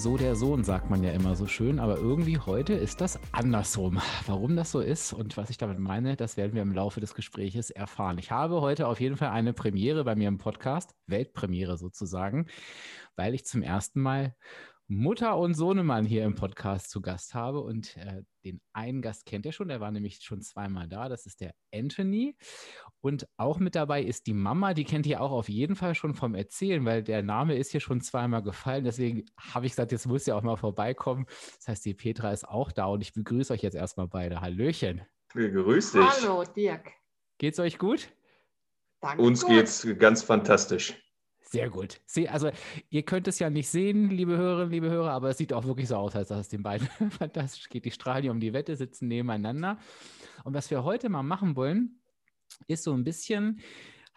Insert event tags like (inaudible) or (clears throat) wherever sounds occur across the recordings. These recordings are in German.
so der Sohn, sagt man ja immer so schön. Aber irgendwie heute ist das andersrum. Warum das so ist und was ich damit meine, das werden wir im Laufe des Gespräches erfahren. Ich habe heute auf jeden Fall eine Premiere bei mir im Podcast, Weltpremiere sozusagen, weil ich zum ersten Mal Mutter und Sohnemann hier im Podcast zu Gast habe. Und äh, den einen Gast kennt ihr schon, der war nämlich schon zweimal da. Das ist der Anthony. Und auch mit dabei ist die Mama, die kennt ihr auch auf jeden Fall schon vom Erzählen, weil der Name ist hier schon zweimal gefallen. Deswegen habe ich gesagt, jetzt muss ihr auch mal vorbeikommen. Das heißt, die Petra ist auch da und ich begrüße euch jetzt erstmal beide. Hallöchen. Grüß dich. Hallo, Dirk. Geht's euch gut? Danke. Uns gut. geht's ganz fantastisch. Sehr gut. Sie, also, ihr könnt es ja nicht sehen, liebe Hörerinnen, liebe Hörer, aber es sieht auch wirklich so aus, als dass es den beiden (laughs) fantastisch geht. Die strahlen um die Wette, sitzen nebeneinander. Und was wir heute mal machen wollen, ist so ein bisschen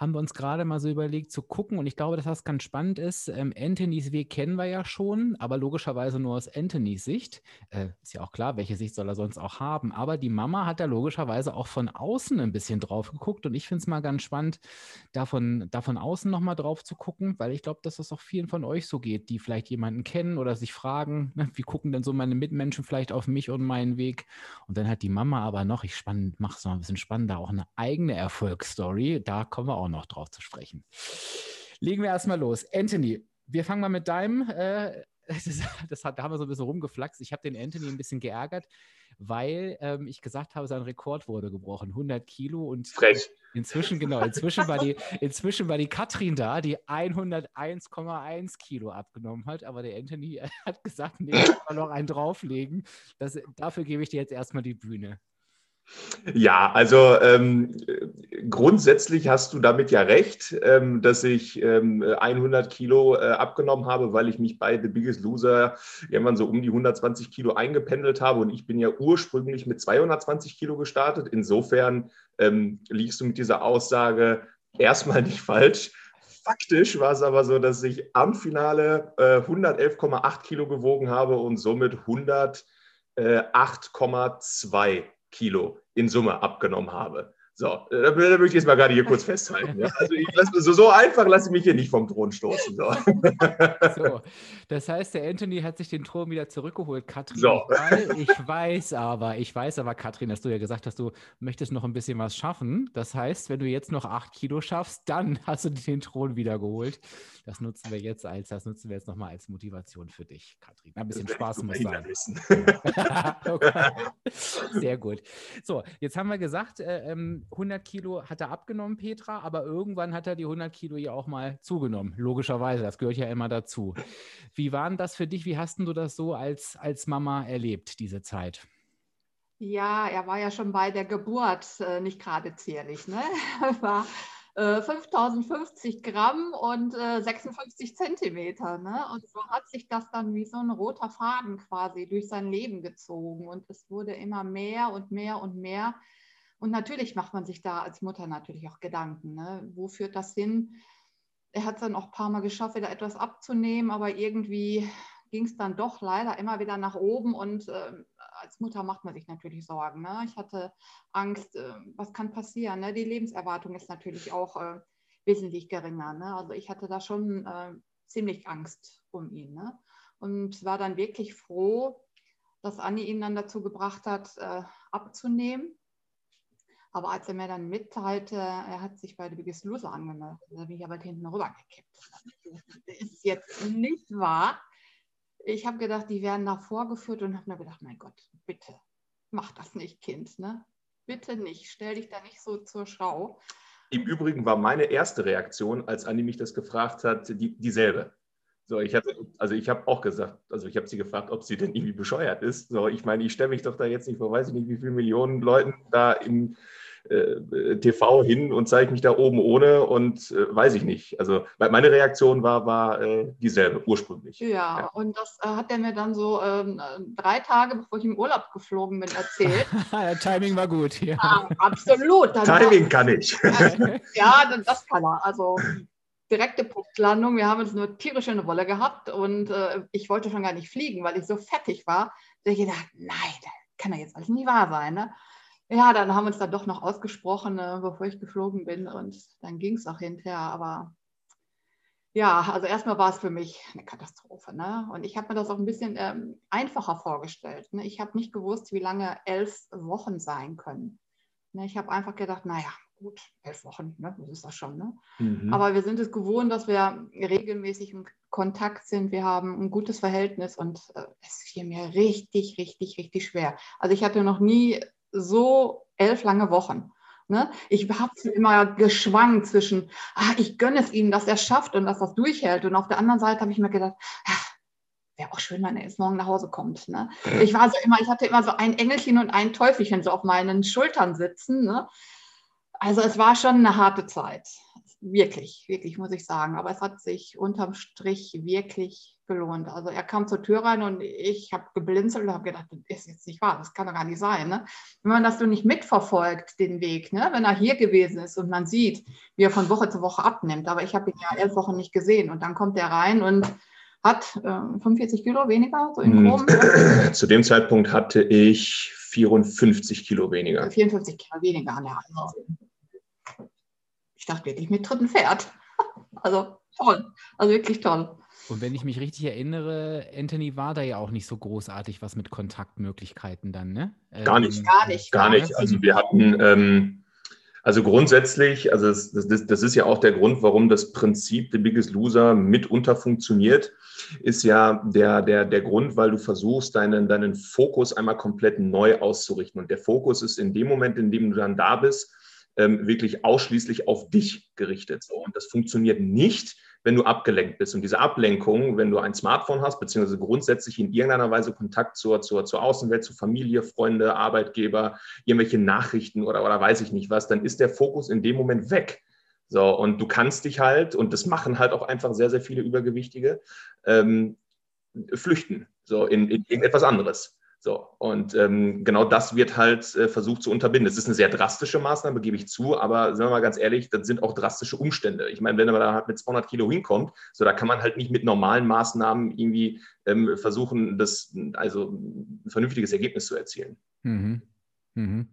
haben wir uns gerade mal so überlegt zu gucken und ich glaube, dass das ganz spannend ist. Ähm, Anthony's Weg kennen wir ja schon, aber logischerweise nur aus Anthony's Sicht. Äh, ist ja auch klar, welche Sicht soll er sonst auch haben. Aber die Mama hat da logischerweise auch von außen ein bisschen drauf geguckt und ich finde es mal ganz spannend, davon, da von außen nochmal drauf zu gucken, weil ich glaube, dass das auch vielen von euch so geht, die vielleicht jemanden kennen oder sich fragen, ne, wie gucken denn so meine Mitmenschen vielleicht auf mich und meinen Weg? Und dann hat die Mama aber noch, ich mache es noch ein bisschen spannender, auch eine eigene Erfolgsstory. Da kommen wir auch noch drauf zu sprechen. Legen wir erstmal los. Anthony, wir fangen mal mit deinem. Äh, (laughs) das, das hat, da haben wir so ein bisschen rumgeflaxt. Ich habe den Anthony ein bisschen geärgert, weil ähm, ich gesagt habe, sein Rekord wurde gebrochen. 100 Kilo und Frech. inzwischen, genau, inzwischen war, die, inzwischen war die Katrin da, die 101,1 Kilo abgenommen hat. Aber der Anthony (laughs) hat gesagt, nee, ich kann noch einen drauflegen. Das, dafür gebe ich dir jetzt erstmal die Bühne. Ja, also ähm, grundsätzlich hast du damit ja recht, ähm, dass ich ähm, 100 Kilo äh, abgenommen habe, weil ich mich bei The Biggest Loser irgendwann so um die 120 Kilo eingependelt habe und ich bin ja ursprünglich mit 220 Kilo gestartet. Insofern ähm, liegst du mit dieser Aussage erstmal nicht falsch. Faktisch war es aber so, dass ich am Finale äh, 111,8 Kilo gewogen habe und somit 108,2 Kilo in Summe abgenommen habe. So, äh, da, da möchte ich jetzt mal gerade hier kurz festhalten. Ja? Also lass, so, so einfach lasse ich mich hier nicht vom Thron stoßen. So. (laughs) so. das heißt, der Anthony hat sich den Thron wieder zurückgeholt, Katrin. So. Ich weiß aber, ich weiß aber, Katrin, dass du ja gesagt hast, du möchtest noch ein bisschen was schaffen. Das heißt, wenn du jetzt noch acht Kilo schaffst, dann (laughs) hast du den Thron wieder geholt. Das nutzen wir jetzt als, das nutzen wir jetzt nochmal als Motivation für dich, Katrin. Ein bisschen Spaß muss sein. (laughs) okay. Sehr gut. So, jetzt haben wir gesagt, äh, ähm, 100 Kilo hat er abgenommen, Petra, aber irgendwann hat er die 100 Kilo ja auch mal zugenommen. Logischerweise, das gehört ja immer dazu. Wie war denn das für dich? Wie hast du das so als, als Mama erlebt, diese Zeit? Ja, er war ja schon bei der Geburt äh, nicht gerade zierlich. Ne? (laughs) Er war äh, 5050 Gramm und äh, 56 Zentimeter. Ne? Und so hat sich das dann wie so ein roter Faden quasi durch sein Leben gezogen. Und es wurde immer mehr und mehr und mehr. Und natürlich macht man sich da als Mutter natürlich auch Gedanken. Ne? Wo führt das hin? Er hat es dann auch ein paar Mal geschafft, wieder etwas abzunehmen, aber irgendwie ging es dann doch leider immer wieder nach oben. Und äh, als Mutter macht man sich natürlich Sorgen. Ne? Ich hatte Angst, äh, was kann passieren? Ne? Die Lebenserwartung ist natürlich auch äh, wesentlich geringer. Ne? Also ich hatte da schon äh, ziemlich Angst um ihn. Ne? Und war dann wirklich froh, dass Anni ihn dann dazu gebracht hat, äh, abzunehmen. Aber als er mir dann mitteilte, er hat sich bei der Biggest Loser angemeldet, da bin ich aber hinten rübergekippt. Das ist jetzt nicht wahr. Ich habe gedacht, die werden da vorgeführt und habe mir gedacht, mein Gott, bitte, mach das nicht, Kind. Ne? Bitte nicht, stell dich da nicht so zur Schau. Im Übrigen war meine erste Reaktion, als Anni mich das gefragt hat, die, dieselbe. So, ich hatte, also ich habe auch gesagt, also ich habe sie gefragt, ob sie denn irgendwie bescheuert ist. So, ich meine, ich stelle mich doch da jetzt nicht vor, weiß ich nicht, wie viele Millionen Leuten da im äh, TV hin und zeige mich da oben ohne und äh, weiß ich nicht. Also meine Reaktion war, war äh, dieselbe ursprünglich. Ja, ja. und das äh, hat er mir dann so ähm, drei Tage, bevor ich im Urlaub geflogen bin, erzählt. (laughs) Timing war gut hier. Ja, absolut. Dann Timing kann ich. (laughs) ja, das kann er. Also direkte Punktlandung. Wir haben uns eine tierische Rolle gehabt und äh, ich wollte schon gar nicht fliegen, weil ich so fertig war. Da ich gedacht, nein, das kann ja jetzt alles nie wahr sein. Ne? Ja, dann haben wir uns dann doch noch ausgesprochen, äh, bevor ich geflogen bin und dann ging es auch hinterher. Aber ja, also erstmal war es für mich eine Katastrophe. Ne? Und ich habe mir das auch ein bisschen ähm, einfacher vorgestellt. Ne? Ich habe nicht gewusst, wie lange elf Wochen sein können. Ne? Ich habe einfach gedacht, naja, gut, elf Wochen, ne? das ist das schon. Ne? Mhm. Aber wir sind es gewohnt, dass wir regelmäßig im Kontakt sind. Wir haben ein gutes Verhältnis und äh, es fiel mir richtig, richtig, richtig schwer. Also ich hatte noch nie so elf lange Wochen. Ne? Ich habe immer geschwankt zwischen, ah, ich gönne es ihm, dass er schafft und dass das durchhält. Und auf der anderen Seite habe ich mir gedacht, ach, wäre auch schön, wenn er jetzt morgen nach Hause kommt. Ne? Ich war so immer, ich hatte immer so ein Engelchen und ein Teufelchen so auf meinen Schultern sitzen. Ne? Also es war schon eine harte Zeit. Wirklich, wirklich, muss ich sagen. Aber es hat sich unterm Strich wirklich gelohnt. Also er kam zur Tür rein und ich habe geblinzelt und habe gedacht, das ist jetzt nicht wahr, das kann doch gar nicht sein. Ne? Wenn man das so nicht mitverfolgt, den Weg, ne? wenn er hier gewesen ist und man sieht, wie er von Woche zu Woche abnimmt. Aber ich habe ihn ja elf Wochen nicht gesehen und dann kommt er rein und hat äh, 45 Kilo weniger, so in groben. (clears throat) Zu dem Zeitpunkt hatte ich 54 Kilo weniger. 54 Kilo weniger, ja. Also, ich dachte wirklich mit dritten Pferd. (laughs) Also toll, also wirklich toll. Und wenn ich mich richtig erinnere, Anthony war da ja auch nicht so großartig was mit Kontaktmöglichkeiten dann, ne? Gar nicht. Ähm, gar nicht. Gar nicht. Also wir hatten, ähm, also grundsätzlich, also das, das, das, ist ja auch der Grund, warum das Prinzip The Biggest Loser mitunter funktioniert, ist ja der, der, der Grund, weil du versuchst, deinen, deinen Fokus einmal komplett neu auszurichten. Und der Fokus ist in dem Moment, in dem du dann da bist, ähm, wirklich ausschließlich auf dich gerichtet. So, und das funktioniert nicht, wenn du abgelenkt bist. Und diese Ablenkung, wenn du ein Smartphone hast, beziehungsweise grundsätzlich in irgendeiner Weise Kontakt zur, zur, zur Außenwelt, zu Familie, Freunde, Arbeitgeber, irgendwelche Nachrichten oder, oder weiß ich nicht was, dann ist der Fokus in dem Moment weg. So, und du kannst dich halt, und das machen halt auch einfach sehr, sehr viele Übergewichtige, ähm, flüchten, so in, in irgendetwas anderes. So, und ähm, genau das wird halt äh, versucht zu unterbinden. Es ist eine sehr drastische Maßnahme, gebe ich zu, aber sagen wir mal ganz ehrlich, das sind auch drastische Umstände. Ich meine, wenn man da halt mit 200 Kilo hinkommt, so da kann man halt nicht mit normalen Maßnahmen irgendwie ähm, versuchen, das, also ein vernünftiges Ergebnis zu erzielen. Mhm. Mhm.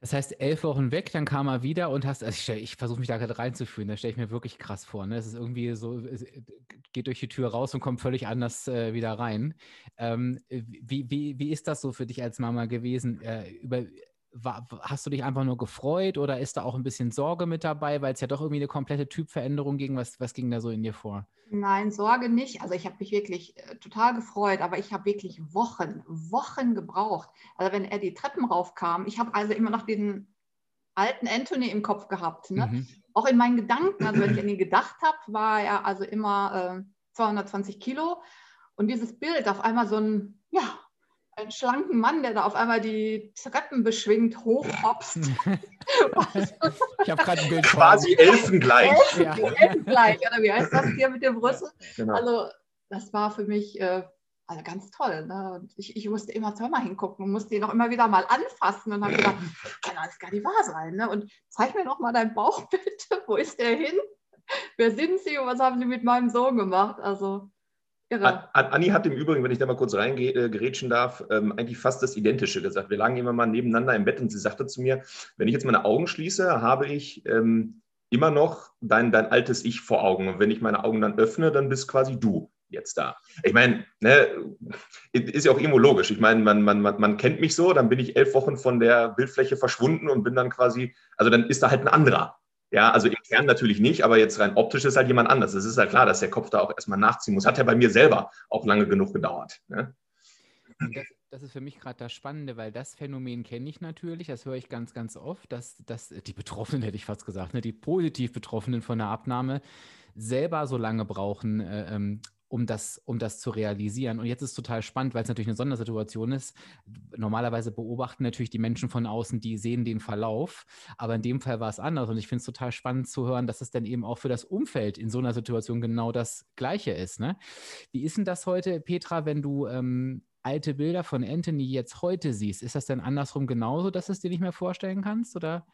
Das heißt, elf Wochen weg, dann kam er wieder und hast, also ich, ich versuche mich da gerade reinzuführen, das stelle ich mir wirklich krass vor. Ne? Es ist irgendwie so, es geht durch die Tür raus und kommt völlig anders äh, wieder rein. Ähm, wie, wie, wie ist das so für dich als Mama gewesen? Äh, über, war, hast du dich einfach nur gefreut oder ist da auch ein bisschen Sorge mit dabei, weil es ja doch irgendwie eine komplette Typveränderung ging? Was, was ging da so in dir vor? Nein, Sorge nicht. Also ich habe mich wirklich äh, total gefreut, aber ich habe wirklich Wochen, Wochen gebraucht. Also wenn er die Treppen raufkam, ich habe also immer noch den alten Anthony im Kopf gehabt. Ne? Mhm. Auch in meinen Gedanken, also wenn ich an ihn gedacht habe, war er also immer äh, 220 Kilo. Und dieses Bild auf einmal so ein, ja, einen schlanken Mann, der da auf einmal die Treppen beschwingt, hochhopst. (laughs) ich habe gerade ein Bild Quasi elfengleich. Elfen, ja. Elfengleich, oder wie heißt das hier mit dem Brüssel? Genau. Also, das war für mich äh, also ganz toll. Ne? Und ich, ich musste immer zweimal hingucken und musste ihn auch immer wieder mal anfassen und habe gedacht, (laughs) kann alles gar nicht wahr sein. Ne? Und zeig mir noch mal dein Bauch (laughs) bitte. Wo ist der hin? Wer sind Sie und was haben Sie mit meinem Sohn gemacht? Also Irre. Anni hat im Übrigen, wenn ich da mal kurz reingerätschen darf, ähm, eigentlich fast das Identische gesagt. Wir lagen immer mal nebeneinander im Bett und sie sagte zu mir, wenn ich jetzt meine Augen schließe, habe ich ähm, immer noch dein, dein altes Ich vor Augen. Und wenn ich meine Augen dann öffne, dann bist quasi du jetzt da. Ich meine, ne, ist ja auch irgendwo logisch. Ich meine, man, man, man, man kennt mich so, dann bin ich elf Wochen von der Bildfläche verschwunden und bin dann quasi, also dann ist da halt ein anderer. Ja, also im Kern natürlich nicht, aber jetzt rein optisch ist halt jemand anders. Es ist halt klar, dass der Kopf da auch erstmal nachziehen muss. Hat ja bei mir selber auch lange genug gedauert. Ne? Das, das, ist für mich gerade das Spannende, weil das Phänomen kenne ich natürlich, das höre ich ganz, ganz oft, dass, dass die Betroffenen, (laughs) hätte ich fast gesagt, ne, die positiv Betroffenen von der Abnahme selber so lange brauchen, äh, ähm, um das, um das zu realisieren. Und jetzt ist es total spannend, weil es natürlich eine Sondersituation ist. Normalerweise beobachten natürlich die Menschen von außen, die sehen den Verlauf, aber in dem Fall war es anders. Und ich finde es total spannend zu hören, dass es dann eben auch für das Umfeld in so einer Situation genau das Gleiche ist. Ne? Wie ist denn das heute, Petra, wenn du ähm, alte Bilder von Anthony jetzt heute siehst? Ist das denn andersrum genauso, dass du es dir nicht mehr vorstellen kannst? Oder?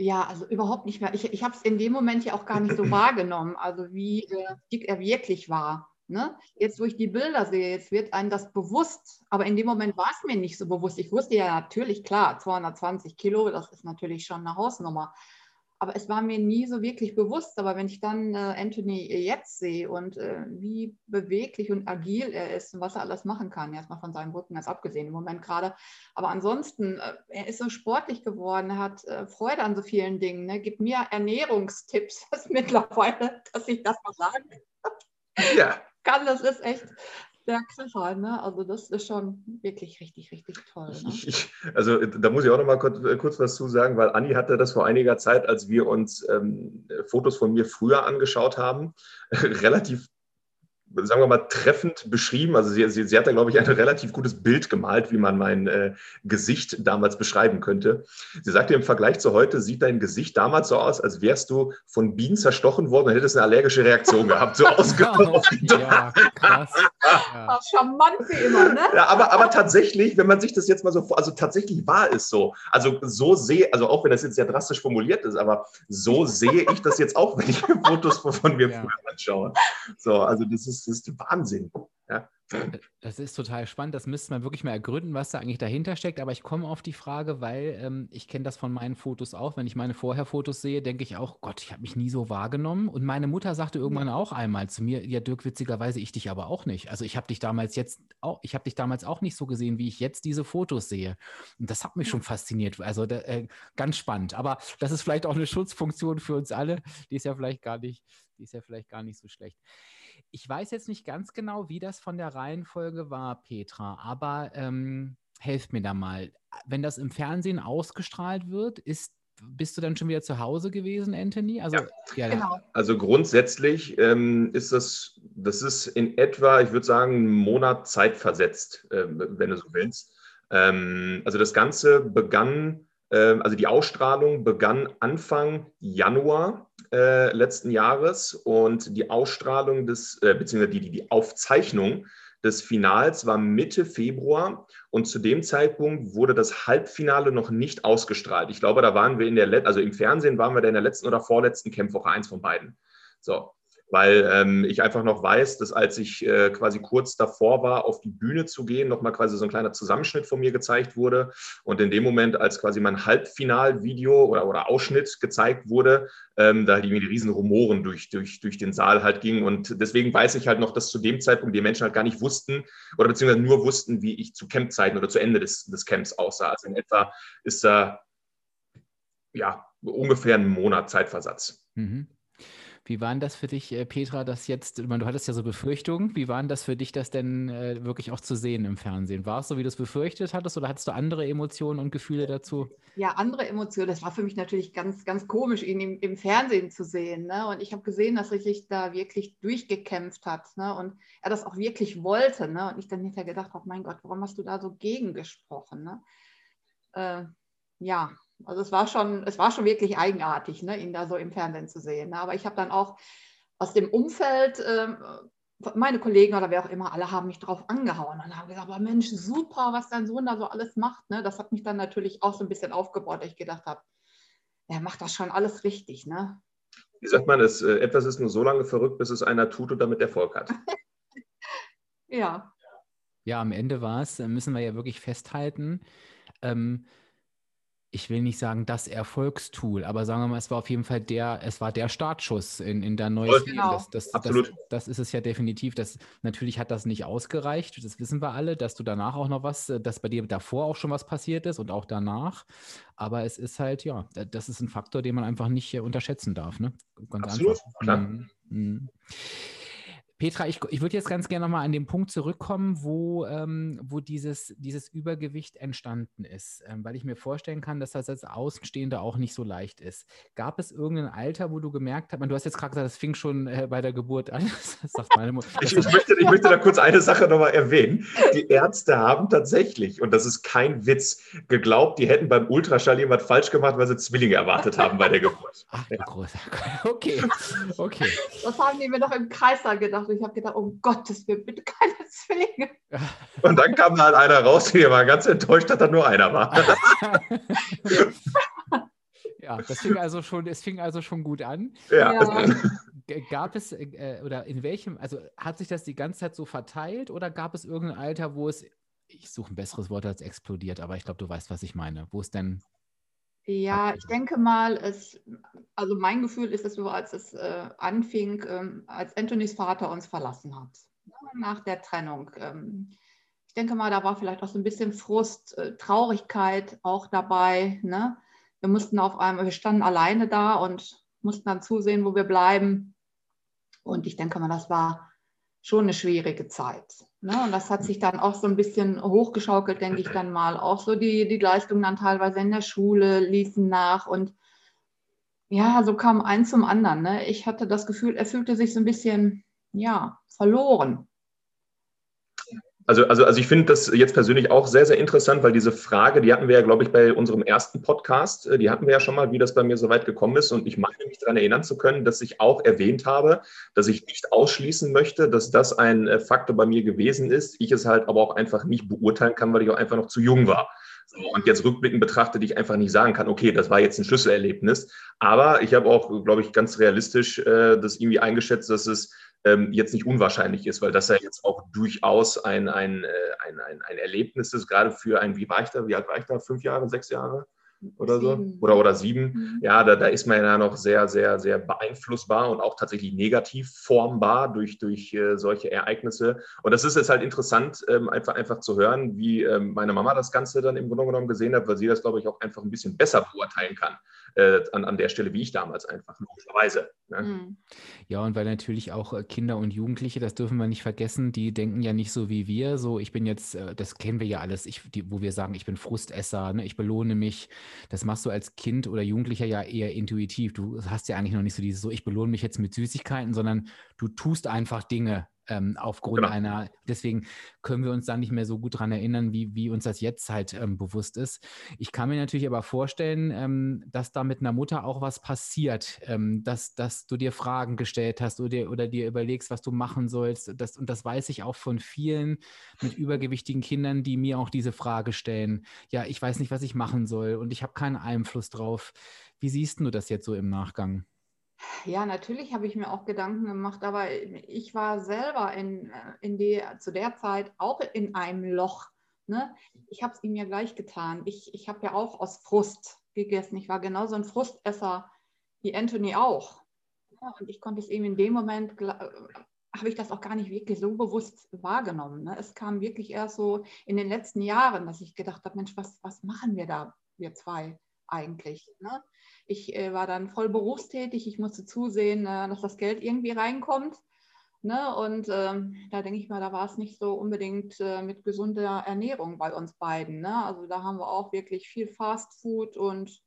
Ja, also überhaupt nicht mehr. Ich, ich habe es in dem Moment ja auch gar nicht so (laughs) wahrgenommen, also wie äh, dick er wirklich war. Ne? Jetzt, wo ich die Bilder sehe, jetzt wird einem das bewusst, aber in dem Moment war es mir nicht so bewusst. Ich wusste ja natürlich, klar, 220 Kilo, das ist natürlich schon eine Hausnummer aber es war mir nie so wirklich bewusst. Aber wenn ich dann äh, Anthony jetzt sehe und äh, wie beweglich und agil er ist und was er alles machen kann, erstmal von seinem Rücken ganz abgesehen im Moment gerade. Aber ansonsten, äh, er ist so sportlich geworden, er hat äh, Freude an so vielen Dingen, ne? gibt mir Ernährungstipps (laughs) mittlerweile, dass ich das mal sagen ja. kann. Das ist echt der Kracher, ne? Also das ist schon wirklich richtig, richtig toll. Ne? Ich, also da muss ich auch noch mal kurz, äh, kurz, was zu sagen, weil Anni hatte das vor einiger Zeit, als wir uns ähm, Fotos von mir früher angeschaut haben, (laughs) relativ sagen wir mal, treffend beschrieben. Also sie, sie, sie hat da, glaube ich, ein relativ gutes Bild gemalt, wie man mein äh, Gesicht damals beschreiben könnte. Sie sagte, im Vergleich zu heute sieht dein Gesicht damals so aus, als wärst du von Bienen zerstochen worden und hättest eine allergische Reaktion gehabt. So (laughs) ausgebrochen. ja, krass. Ja. Charmant wie immer, ne? Ja, aber, aber tatsächlich, wenn man sich das jetzt mal so vor, also tatsächlich war es so. Also so sehe, also auch wenn das jetzt sehr drastisch formuliert ist, aber so sehe ich das jetzt auch, wenn ich (laughs) Fotos von mir ja. früher anschaue. So, also das ist das ist Wahnsinn. Ja. Das ist total spannend. Das müsste man wirklich mal ergründen, was da eigentlich dahinter steckt. Aber ich komme auf die Frage, weil ähm, ich kenne das von meinen Fotos auch. Wenn ich meine Vorher-Fotos sehe, denke ich auch, Gott, ich habe mich nie so wahrgenommen. Und meine Mutter sagte irgendwann auch einmal zu mir, ja, Dirk, witzigerweise, ich dich aber auch nicht. Also ich habe dich damals jetzt auch, ich habe dich damals auch nicht so gesehen, wie ich jetzt diese Fotos sehe. Und das hat mich schon fasziniert. Also da, äh, ganz spannend. Aber das ist vielleicht auch eine Schutzfunktion für uns alle. Die ist ja vielleicht gar nicht, die ist ja vielleicht gar nicht so schlecht. Ich weiß jetzt nicht ganz genau, wie das von der Reihenfolge war, Petra, aber ähm, helft mir da mal. Wenn das im Fernsehen ausgestrahlt wird, ist bist du dann schon wieder zu Hause gewesen, Anthony? Also, ja, ja, genau. also grundsätzlich ähm, ist das, das ist in etwa, ich würde sagen, einen Monat Zeit versetzt, äh, wenn du so willst. Ähm, also das Ganze begann, äh, also die Ausstrahlung begann Anfang Januar äh, letzten Jahres und die Ausstrahlung des, äh, beziehungsweise die, die Aufzeichnung des Finals war Mitte Februar und zu dem Zeitpunkt wurde das Halbfinale noch nicht ausgestrahlt. Ich glaube, da waren wir in der, also im Fernsehen waren wir da in der letzten oder vorletzten Kämpfwoche, eins von beiden. So, weil ähm, ich einfach noch weiß, dass als ich äh, quasi kurz davor war, auf die Bühne zu gehen, nochmal quasi so ein kleiner Zusammenschnitt von mir gezeigt wurde. Und in dem Moment, als quasi mein Halbfinalvideo oder, oder Ausschnitt gezeigt wurde, ähm, da die, die riesen Rumoren durch, durch, durch den Saal halt gingen. Und deswegen weiß ich halt noch, dass zu dem Zeitpunkt die Menschen halt gar nicht wussten oder beziehungsweise nur wussten, wie ich zu Campzeiten oder zu Ende des, des Camps aussah. Also in etwa ist da ja ungefähr ein Monat Zeitversatz. Mhm. Wie waren das für dich, äh, Petra, das jetzt, du hattest ja so Befürchtungen, wie waren das für dich, das denn äh, wirklich auch zu sehen im Fernsehen? War es so, wie du es befürchtet hattest oder hattest du andere Emotionen und Gefühle dazu? Ja, andere Emotionen. Das war für mich natürlich ganz, ganz komisch, ihn im, im Fernsehen zu sehen. Ne? Und ich habe gesehen, dass er sich da wirklich durchgekämpft hat ne? und er das auch wirklich wollte. Ne? Und ich dann hinterher gedacht habe, mein Gott, warum hast du da so gegengesprochen? Ne? Äh, ja, also es war schon, es war schon wirklich eigenartig, ne, ihn da so im Fernsehen zu sehen. Ne? Aber ich habe dann auch aus dem Umfeld, äh, meine Kollegen oder wer auch immer, alle haben mich drauf angehauen und haben gesagt, oh Mensch, super, was dein Sohn da so alles macht. Ne? Das hat mich dann natürlich auch so ein bisschen aufgebaut, dass ich gedacht habe, er macht das schon alles richtig. Ne? Wie sagt man, es, äh, etwas ist nur so lange verrückt, bis es einer tut und damit Erfolg hat. (laughs) ja. Ja, am Ende war es, äh, müssen wir ja wirklich festhalten, ähm, ich will nicht sagen das Erfolgstool, aber sagen wir mal, es war auf jeden Fall der, es war der Startschuss in, in dein neues Leben. Genau. Das, das, Absolut. Das, das, ist es ja definitiv. Das, natürlich hat das nicht ausgereicht, das wissen wir alle, dass du danach auch noch was, dass bei dir davor auch schon was passiert ist und auch danach. Aber es ist halt, ja, das ist ein Faktor, den man einfach nicht unterschätzen darf. Ne? Ganz Absolut, einfach. klar. Mhm. Petra, ich, ich würde jetzt ganz gerne nochmal an den Punkt zurückkommen, wo, ähm, wo dieses, dieses Übergewicht entstanden ist, ähm, weil ich mir vorstellen kann, dass das als Außenstehender auch nicht so leicht ist. Gab es irgendein Alter, wo du gemerkt hast, du hast jetzt gerade gesagt, das fing schon äh, bei der Geburt an. (laughs) Das sagt meine Mutter. ich, ich, möchte, ich möchte da kurz eine Sache nochmal erwähnen. Die Ärzte haben tatsächlich, und das ist kein Witz, geglaubt, die hätten beim Ultraschall jemand falsch gemacht, weil sie Zwillinge erwartet haben bei der Geburt. Ach, ja. Okay, okay. Das haben die mir doch im Kreis dann gedacht. Ich habe gedacht, um Gottes Willen, bitte keine Zwillinge. (laughs) Und dann kam da halt einer raus, der war ganz enttäuscht, dass da nur einer war. (laughs) ja, das fing also schon, es fing also schon gut an. Ja. ja. Gab es, äh, oder in welchem, also hat sich das die ganze Zeit so verteilt oder gab es irgendein Alter, wo es, ich suche ein besseres Wort als explodiert, aber ich glaube, du weißt, was ich meine, wo es denn ja, ich denke mal, es, also mein Gefühl ist es so, als es äh, anfing, ähm, als Anthonys Vater uns verlassen hat, ne, nach der Trennung. Ähm, ich denke mal, da war vielleicht auch so ein bisschen Frust, äh, Traurigkeit auch dabei. Ne? Wir mussten auf einmal, wir standen alleine da und mussten dann zusehen, wo wir bleiben. Und ich denke mal, das war schon eine schwierige Zeit. Ne? Und das hat sich dann auch so ein bisschen hochgeschaukelt, denke ich dann mal. Auch so die, die Leistungen dann teilweise in der Schule ließen nach. Und ja, so kam eins zum anderen. Ne? Ich hatte das Gefühl, er fühlte sich so ein bisschen, ja, verloren. Also, also, also ich finde das jetzt persönlich auch sehr, sehr interessant, weil diese Frage, die hatten wir ja, glaube ich, bei unserem ersten Podcast, äh, die hatten wir ja schon mal, wie das bei mir so weit gekommen ist. Und ich meine mich daran erinnern zu können, dass ich auch erwähnt habe, dass ich nicht ausschließen möchte, dass das ein äh, Faktor bei mir gewesen ist. Ich es halt aber auch einfach nicht beurteilen kann, weil ich auch einfach noch zu jung war. und jetzt rückblickend betrachtet, ich einfach nicht sagen kann, okay, das war jetzt ein Schlüsselerlebnis. Aber ich habe auch, glaube ich, ganz realistisch äh, das irgendwie eingeschätzt, dass es ähm, jetzt nicht unwahrscheinlich ist, weil das ja jetzt auch durchaus ein, ein, äh, ein, ein, ein Erlebnis ist, gerade für ein, wie war ich da, wie alt war ich da, fünf Jahre, sechs Jahre? oder so oder oder sieben. Mhm. Ja, da, da ist man ja noch sehr, sehr, sehr beeinflussbar und auch tatsächlich negativ formbar durch, durch äh, solche Ereignisse. Und das ist jetzt halt interessant, ähm, einfach, einfach zu hören, wie ähm, meine Mama das Ganze dann im Grunde genommen gesehen hat, weil sie das, glaube ich, auch einfach ein bisschen besser beurteilen kann äh, an, an der Stelle, wie ich damals einfach, logischerweise. Ne? Mhm. Ja, und weil natürlich auch äh, Kinder und Jugendliche, das dürfen wir nicht vergessen, die denken ja nicht so wie wir. So, ich bin jetzt, äh, das kennen wir ja alles, ich, die, wo wir sagen, ich bin Frustesser, ne? ich belohne mich. Das machst du als Kind oder Jugendlicher ja eher intuitiv. Du hast ja eigentlich noch nicht so dieses so, ich belohne mich jetzt mit Süßigkeiten, sondern du tust einfach Dinge ähm, aufgrund genau. einer, deswegen können wir uns da nicht mehr so gut dran erinnern, wie, wie uns das jetzt halt ähm, bewusst ist. Ich kann mir natürlich aber vorstellen, ähm, dass da mit einer Mutter auch was passiert, ähm, dass, dass du dir Fragen gestellt hast oder dir, oder dir überlegst, was du machen sollst. Das, und das weiß ich auch von vielen mit übergewichtigen Kindern, die mir auch diese Frage stellen. Ja, ich weiß nicht, was ich machen soll und ich habe keinen Einfluss drauf. Wie siehst du das jetzt so im Nachgang? Ja, natürlich habe ich mir auch Gedanken gemacht, aber ich war selber in, äh, in der, zu der Zeit auch in einem Loch. Ne? Ich habe es ihm ja gleich getan. Ich, ich habe ja auch aus Frust gegessen. Ich war genauso ein Frustesser wie Anthony auch. Ja, und ich konnte es eben in dem Moment, äh, habe ich das auch gar nicht wirklich so bewusst wahrgenommen. Ne? Es kam wirklich erst so in den letzten Jahren, dass ich gedacht habe, Mensch, was, was machen wir da, wir zwei eigentlich? Ne? Ich äh, war dann voll berufstätig. Ich musste zusehen, äh, dass das Geld irgendwie reinkommt. Ne? Und ähm, da denke ich mal, da war es nicht so unbedingt äh, mit gesunder Ernährung bei uns beiden. Ne? Also da haben wir auch wirklich viel Fast Food und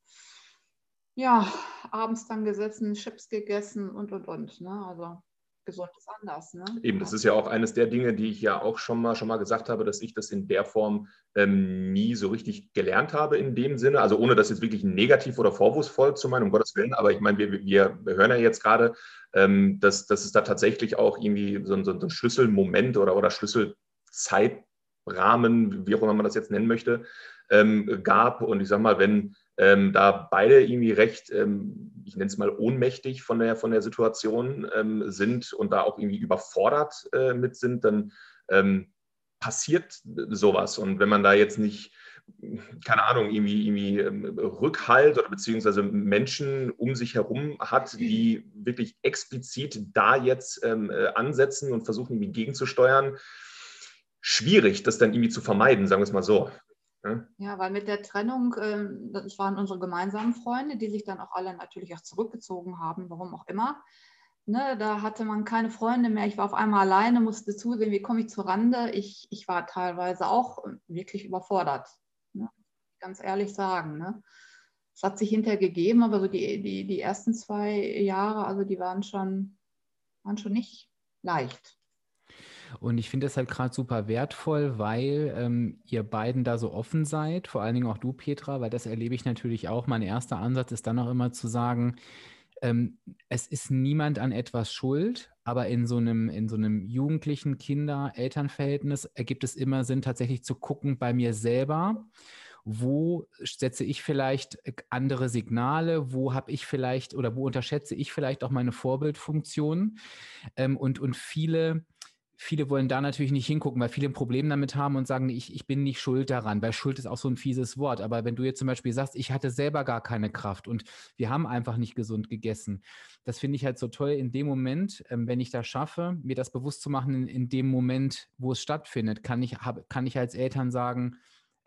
ja, abends dann gesessen, Chips gegessen und und und. Ne? Also gesund ist anders. Ne? Eben, das ist ja auch eines der Dinge, die ich ja auch schon mal, schon mal gesagt habe, dass ich das in der Form ähm, nie so richtig gelernt habe in dem Sinne. Also ohne das jetzt wirklich negativ oder vorwurfsvoll zu meinen, um Gottes Willen. Aber ich meine, wir, wir, hören ja jetzt gerade, ähm, dass, dass es da tatsächlich auch irgendwie so, so, so ein Schlüsselmoment oder, oder Schlüsselzeitrahmen, wie auch immer man das jetzt nennen möchte, ähm, gab. Und ich sage mal, wenn ähm, da beide irgendwie recht, ähm, ich nenne es mal ohnmächtig von der, von der Situation ähm, sind und da auch irgendwie überfordert äh, mit sind, dann ähm, passiert sowas. Und wenn man da jetzt nicht, keine Ahnung, irgendwie, irgendwie ähm, Rückhalt oder beziehungsweise Menschen um sich herum hat, die wirklich explizit da jetzt ähm, äh, ansetzen und versuchen, irgendwie gegenzusteuern, schwierig, das dann irgendwie zu vermeiden, sagen wir es mal so. Ja, weil mit der Trennung, ähm, das waren unsere gemeinsamen Freunde, die sich dann auch alle natürlich auch zurückgezogen haben, warum auch immer. Ne, da hatte man keine Freunde mehr. Ich war auf einmal alleine, musste zusehen, wie komme ich zur Rande. Ich, ich war teilweise auch wirklich überfordert. Ne? Ganz ehrlich sagen. Ne? Es hat sich hinterher gegeben, aber so die, die, die ersten zwei Jahre, also die waren schon, waren schon nicht leicht. Und ich finde es halt gerade super wertvoll, weil ähm, ihr beiden da so offen seid, vor allen Dingen auch du, Petra, weil das erlebe ich natürlich auch. Mein erster Ansatz ist dann auch immer zu sagen, ähm, es ist niemand an etwas schuld, aber in so einem, in so einem jugendlichen Kinder-Eltern-Verhältnis ergibt es immer Sinn, tatsächlich zu gucken bei mir selber wo setze ich vielleicht äh, andere Signale, wo habe ich vielleicht oder wo unterschätze ich vielleicht auch meine Vorbildfunktion ähm, und, und viele viele wollen da natürlich nicht hingucken, weil viele ein Problem damit haben und sagen, ich, ich bin nicht schuld daran, weil Schuld ist auch so ein fieses Wort. Aber wenn du jetzt zum Beispiel sagst, ich hatte selber gar keine Kraft und wir haben einfach nicht gesund gegessen, das finde ich halt so toll in dem Moment, ähm, wenn ich das schaffe, mir das bewusst zu machen, in, in dem Moment, wo es stattfindet, kann ich, hab, kann ich als Eltern sagen,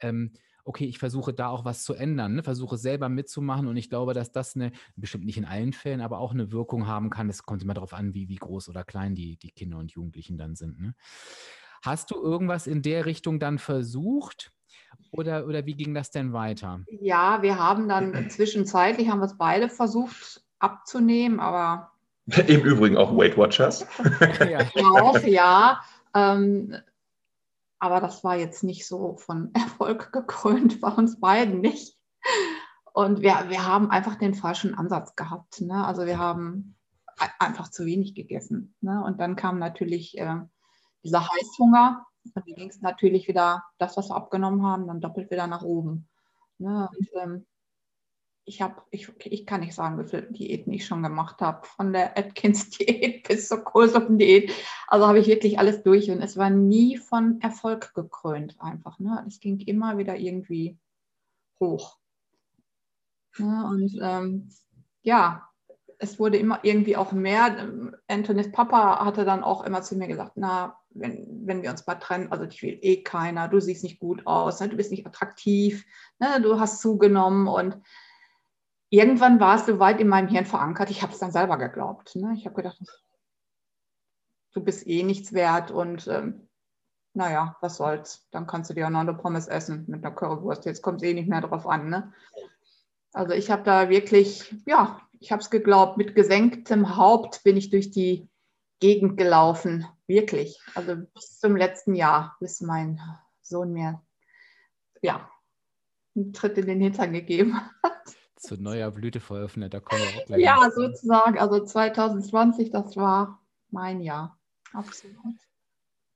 ähm, okay, ich versuche da auch was zu ändern, ne? versuche selber mitzumachen und ich glaube, dass das eine, bestimmt nicht in allen Fällen, aber auch eine Wirkung haben kann. Es kommt immer darauf an, wie, wie groß oder klein die, die Kinder und Jugendlichen dann sind. Ne? Hast du irgendwas in der Richtung dann versucht? Oder, oder wie ging das denn weiter? Ja, wir haben dann zwischenzeitlich haben wir es beide versucht abzunehmen, aber. (laughs) Im Übrigen auch Weight Watchers. (laughs) ja. Auch, ja. Ähm, aber das war jetzt nicht so von (laughs) Erfolg gekrönt, bei uns beiden nicht. Und wir, wir haben einfach den falschen Ansatz gehabt. Ne? Also wir haben einfach zu wenig gegessen. Ne? Und dann kam natürlich äh, dieser Heißhunger. Und dann ging es natürlich wieder, das, was wir abgenommen haben, dann doppelt wieder nach oben. Ne? Und, ähm, ich habe, ich, ich kann nicht sagen, wie viele Diäten ich schon gemacht habe, von der Atkins-Diät (laughs) bis zur Kohlsuppendiät. Also habe ich wirklich alles durch und es war nie von Erfolg gekrönt einfach. Ne? Es ging immer wieder irgendwie hoch. Ne? Und ähm, ja, es wurde immer irgendwie auch mehr. Antonis Papa hatte dann auch immer zu mir gesagt, na, wenn, wenn wir uns mal trennen, also ich will eh keiner, du siehst nicht gut aus, ne? du bist nicht attraktiv, ne? du hast zugenommen und irgendwann war es so weit in meinem Hirn verankert, ich habe es dann selber geglaubt. Ne? Ich habe gedacht, du bist eh nichts wert und ähm, naja, was soll's. Dann kannst du dir auch noch eine Pommes essen mit einer Currywurst. Jetzt kommt es eh nicht mehr drauf an. Ne? Also ich habe da wirklich, ja, ich habe es geglaubt, mit gesenktem Haupt bin ich durch die Gegend gelaufen. Wirklich. Also bis zum letzten Jahr, bis mein Sohn mir, ja, einen Tritt in den Hintern gegeben (laughs) hat zu neuer Blüte veröffnet. Da kommen wir auch gleich. Ja, sozusagen. Also 2020, das war mein Jahr. Absolut.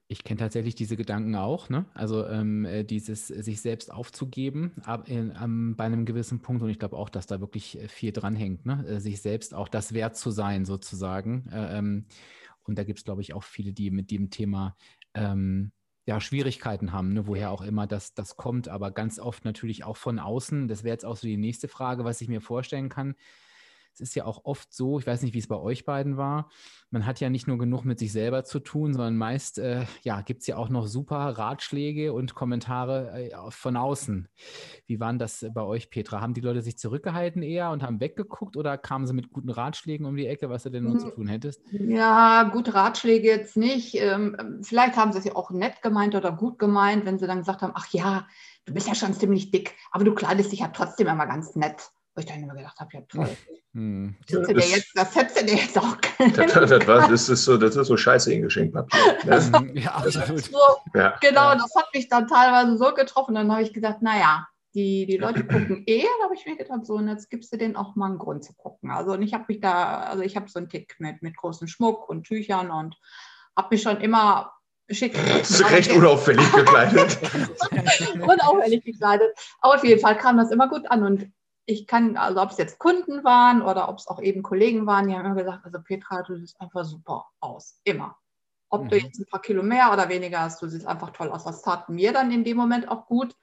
Ich kenne tatsächlich diese Gedanken auch, ne? Also ähm, äh, dieses äh, sich selbst aufzugeben ab, in, ähm, bei einem gewissen Punkt und ich glaube auch, dass da wirklich äh, viel dranhängt, ne? sich selbst auch das wert zu sein sozusagen. Äh, ähm, und da gibt es, glaube ich, auch viele, die mit dem Thema ähm, ja, Schwierigkeiten haben, ne, woher auch immer das, das kommt, aber ganz oft natürlich auch von außen. Das wäre jetzt auch so die nächste Frage, was ich mir vorstellen kann es ist ja auch oft so, ich weiß nicht, wie es bei euch beiden war, man hat ja nicht nur genug mit sich selber zu tun, sondern meist äh, ja, gibt es ja auch noch super Ratschläge und Kommentare äh, von außen. Wie waren das bei euch, Petra? Haben die Leute sich zurückgehalten eher und haben weggeguckt oder kamen sie mit guten Ratschlägen um die Ecke, was du denn nur zu hm. tun hättest? Ja, gute Ratschläge jetzt nicht. Ähm, vielleicht haben sie es ja auch nett gemeint oder gut gemeint, wenn sie dann gesagt haben, ach ja, du bist ja schon ziemlich dick, aber du kleidest dich ja trotzdem immer ganz nett. Wo ich dann immer gedacht habe, ja toll. Hm. Das, ja, das, jetzt, das hättest du dir jetzt auch das, das, war, das, ist so, das ist so scheiße in Geschenkpapier. Ne? (laughs) ja, absolut. So, ja. Genau, das hat mich dann teilweise so getroffen. Dann habe ich gesagt, naja, die, die Leute gucken eh. Da habe ich mir gedacht, so, und jetzt gibst du denen auch mal einen Grund zu gucken. Also und ich habe mich da, also ich habe so einen Tick mit, mit großem Schmuck und Tüchern und habe mich schon immer schick. (laughs) Recht unauffällig gekleidet. (laughs) unauffällig gekleidet. Aber auf jeden Fall kam das immer gut an und ich kann, also ob es jetzt Kunden waren oder ob es auch eben Kollegen waren, die haben immer gesagt, also Petra, du siehst einfach super aus, immer. Ob mhm. du jetzt ein paar Kilo mehr oder weniger hast, du siehst einfach toll aus. Das tat mir dann in dem Moment auch gut.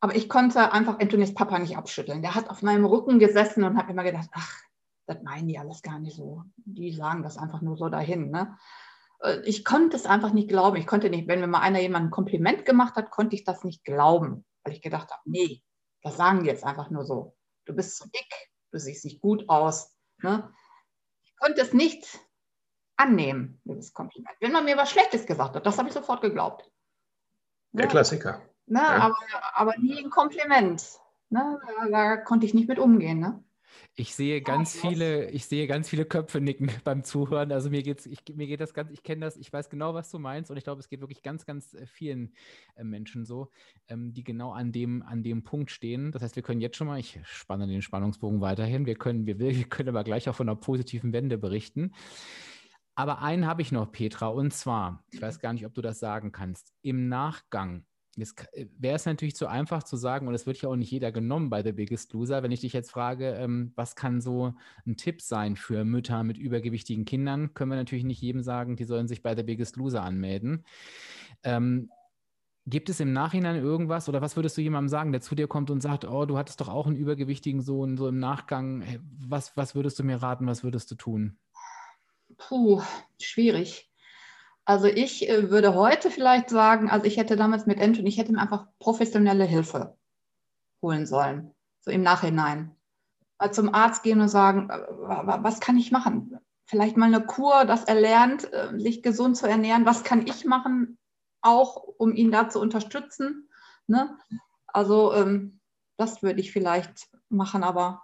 Aber ich konnte einfach Antonis Papa nicht abschütteln. Der hat auf meinem Rücken gesessen und hat immer gedacht, ach, das meinen die alles gar nicht so. Die sagen das einfach nur so dahin. Ne? Äh, ich konnte es einfach nicht glauben. Ich konnte nicht, wenn mir mal einer jemand ein Kompliment gemacht hat, konnte ich das nicht glauben, weil ich gedacht habe, nee, das sagen die jetzt einfach nur so. Du bist zu dick, du siehst nicht gut aus. Ne? Ich konnte es nicht annehmen, dieses Kompliment. Wenn man mir was Schlechtes gesagt hat, das habe ich sofort geglaubt. Der Klassiker. Ne, ja. aber, aber nie ein Kompliment. Ne, da, da, konnte ich nicht mit umgehen. Ne? Ich sehe ganz viele, ich sehe ganz viele Köpfe nicken (laughs) beim Zuhören. Also mir geht's, ich, mir geht das ganz, ich kenne das, ich weiß genau, was du meinst und ich glaube, es geht wirklich ganz, ganz äh, vielen äh, Menschen so, ähm, die genau an dem, an dem Punkt stehen. Das heißt, wir können jetzt schon mal, ich spanne den Spannungsbogen weiterhin, wir können, wir, (laughs) wir können aber gleich auch von einer positiven Wende berichten. Aber einen habe ich noch, Petra, und zwar, ich weiß gar nicht, ob du das sagen kannst, im Nachgang Jetzt äh, wäre es natürlich zu einfach zu sagen, und es wird ja auch nicht jeder genommen bei The Biggest Loser, wenn ich dich jetzt frage, ähm, was kann so ein Tipp sein für Mütter mit übergewichtigen Kindern, können wir natürlich nicht jedem sagen, die sollen sich bei The Biggest Loser anmelden. Ähm, gibt es im Nachhinein irgendwas oder was würdest du jemandem sagen, der zu dir kommt und sagt, oh, du hattest doch auch einen übergewichtigen Sohn, so im Nachgang, was, was würdest du mir raten, was würdest du tun? Puh, schwierig. Also ich äh, würde heute vielleicht sagen, also ich hätte damals mit Anton, ich hätte mir einfach professionelle Hilfe holen sollen, so im Nachhinein. Zum Arzt gehen und sagen, äh, was kann ich machen? Vielleicht mal eine Kur, dass er lernt, äh, sich gesund zu ernähren. Was kann ich machen, auch um ihn da zu unterstützen? Ne? Also ähm, das würde ich vielleicht machen, aber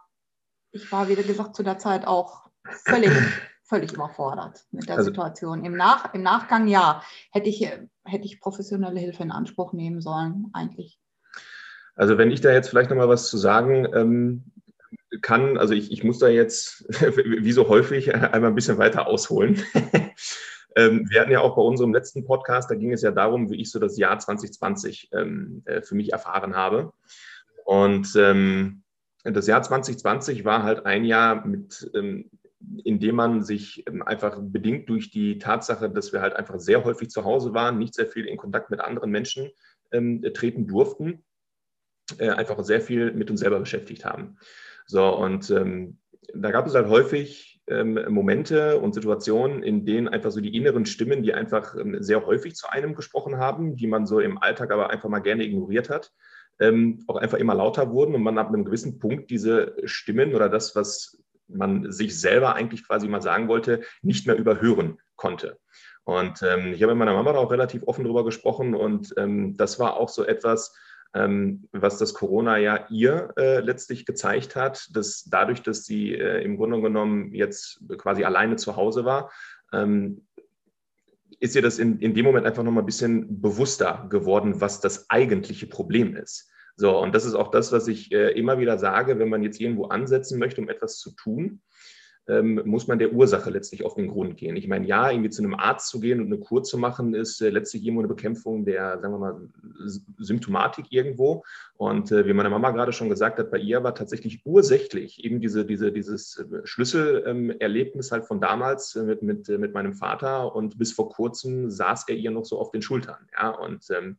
ich war, wie gesagt, zu der Zeit auch völlig (laughs) völlig überfordert mit der also, Situation. Im, Nach, Im Nachgang ja, hätte ich, hätte ich professionelle Hilfe in Anspruch nehmen sollen, eigentlich. Also wenn ich da jetzt vielleicht nochmal was zu sagen ähm, kann, also ich, ich muss da jetzt, (laughs) wie so häufig, einmal ein bisschen weiter ausholen. (laughs) ähm, wir hatten ja auch bei unserem letzten Podcast, da ging es ja darum, wie ich so das Jahr 2020 ähm, äh, für mich erfahren habe. Und ähm, das Jahr 2020 war halt ein Jahr mit ähm, indem man sich ähm, einfach bedingt durch die Tatsache, dass wir halt einfach sehr häufig zu Hause waren, nicht sehr viel in Kontakt mit anderen Menschen ähm, treten durften, äh, einfach sehr viel mit uns selber beschäftigt haben. So, und ähm, da gab es halt häufig ähm, Momente und Situationen, in denen einfach so die inneren Stimmen, die einfach ähm, sehr häufig zu einem gesprochen haben, die man so im Alltag aber einfach mal gerne ignoriert hat, ähm, auch einfach immer lauter wurden und man ab einem gewissen Punkt diese Stimmen oder das, was man sich selber eigentlich quasi mal sagen wollte, nicht mehr überhören konnte. Und ähm, ich habe mit meiner Mama da auch relativ offen drüber gesprochen und ähm, das war auch so etwas, ähm, was das Corona ja ihr äh, letztlich gezeigt hat, dass dadurch, dass sie äh, im Grunde genommen jetzt quasi alleine zu Hause war, ähm, ist ihr das in, in dem Moment einfach nochmal ein bisschen bewusster geworden, was das eigentliche Problem ist. So, und das ist auch das, was ich äh, immer wieder sage, wenn man jetzt irgendwo ansetzen möchte, um etwas zu tun, ähm, muss man der Ursache letztlich auf den Grund gehen. Ich meine, ja, irgendwie zu einem Arzt zu gehen und eine Kur zu machen, ist äh, letztlich irgendwo eine Bekämpfung der, sagen wir mal, Symptomatik irgendwo. Und äh, wie meine Mama gerade schon gesagt hat, bei ihr war tatsächlich ursächlich eben diese, diese, dieses äh, Schlüsselerlebnis halt von damals äh, mit, mit, äh, mit meinem Vater und bis vor kurzem saß er ihr noch so auf den Schultern. Ja, und ähm,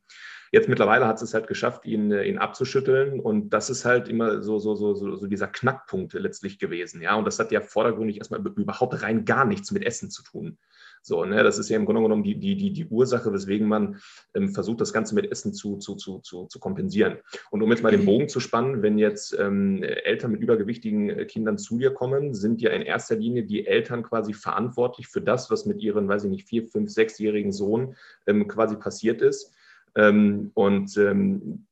Jetzt mittlerweile hat es halt geschafft, ihn, äh, ihn abzuschütteln. Und das ist halt immer so, so, so, so, dieser Knackpunkt letztlich gewesen. Ja, und das hat ja vordergründig erstmal überhaupt rein gar nichts mit Essen zu tun. So, ne, das ist ja im Grunde genommen die, die, die, die Ursache, weswegen man ähm, versucht, das Ganze mit Essen zu, zu, zu, zu, zu kompensieren. Und um jetzt mal den Bogen zu spannen, wenn jetzt ähm, Eltern mit übergewichtigen äh, Kindern zu dir kommen, sind ja in erster Linie die Eltern quasi verantwortlich für das, was mit ihren, weiß ich nicht, vier, fünf, sechsjährigen Sohn ähm, quasi passiert ist. Ähm, und ähm,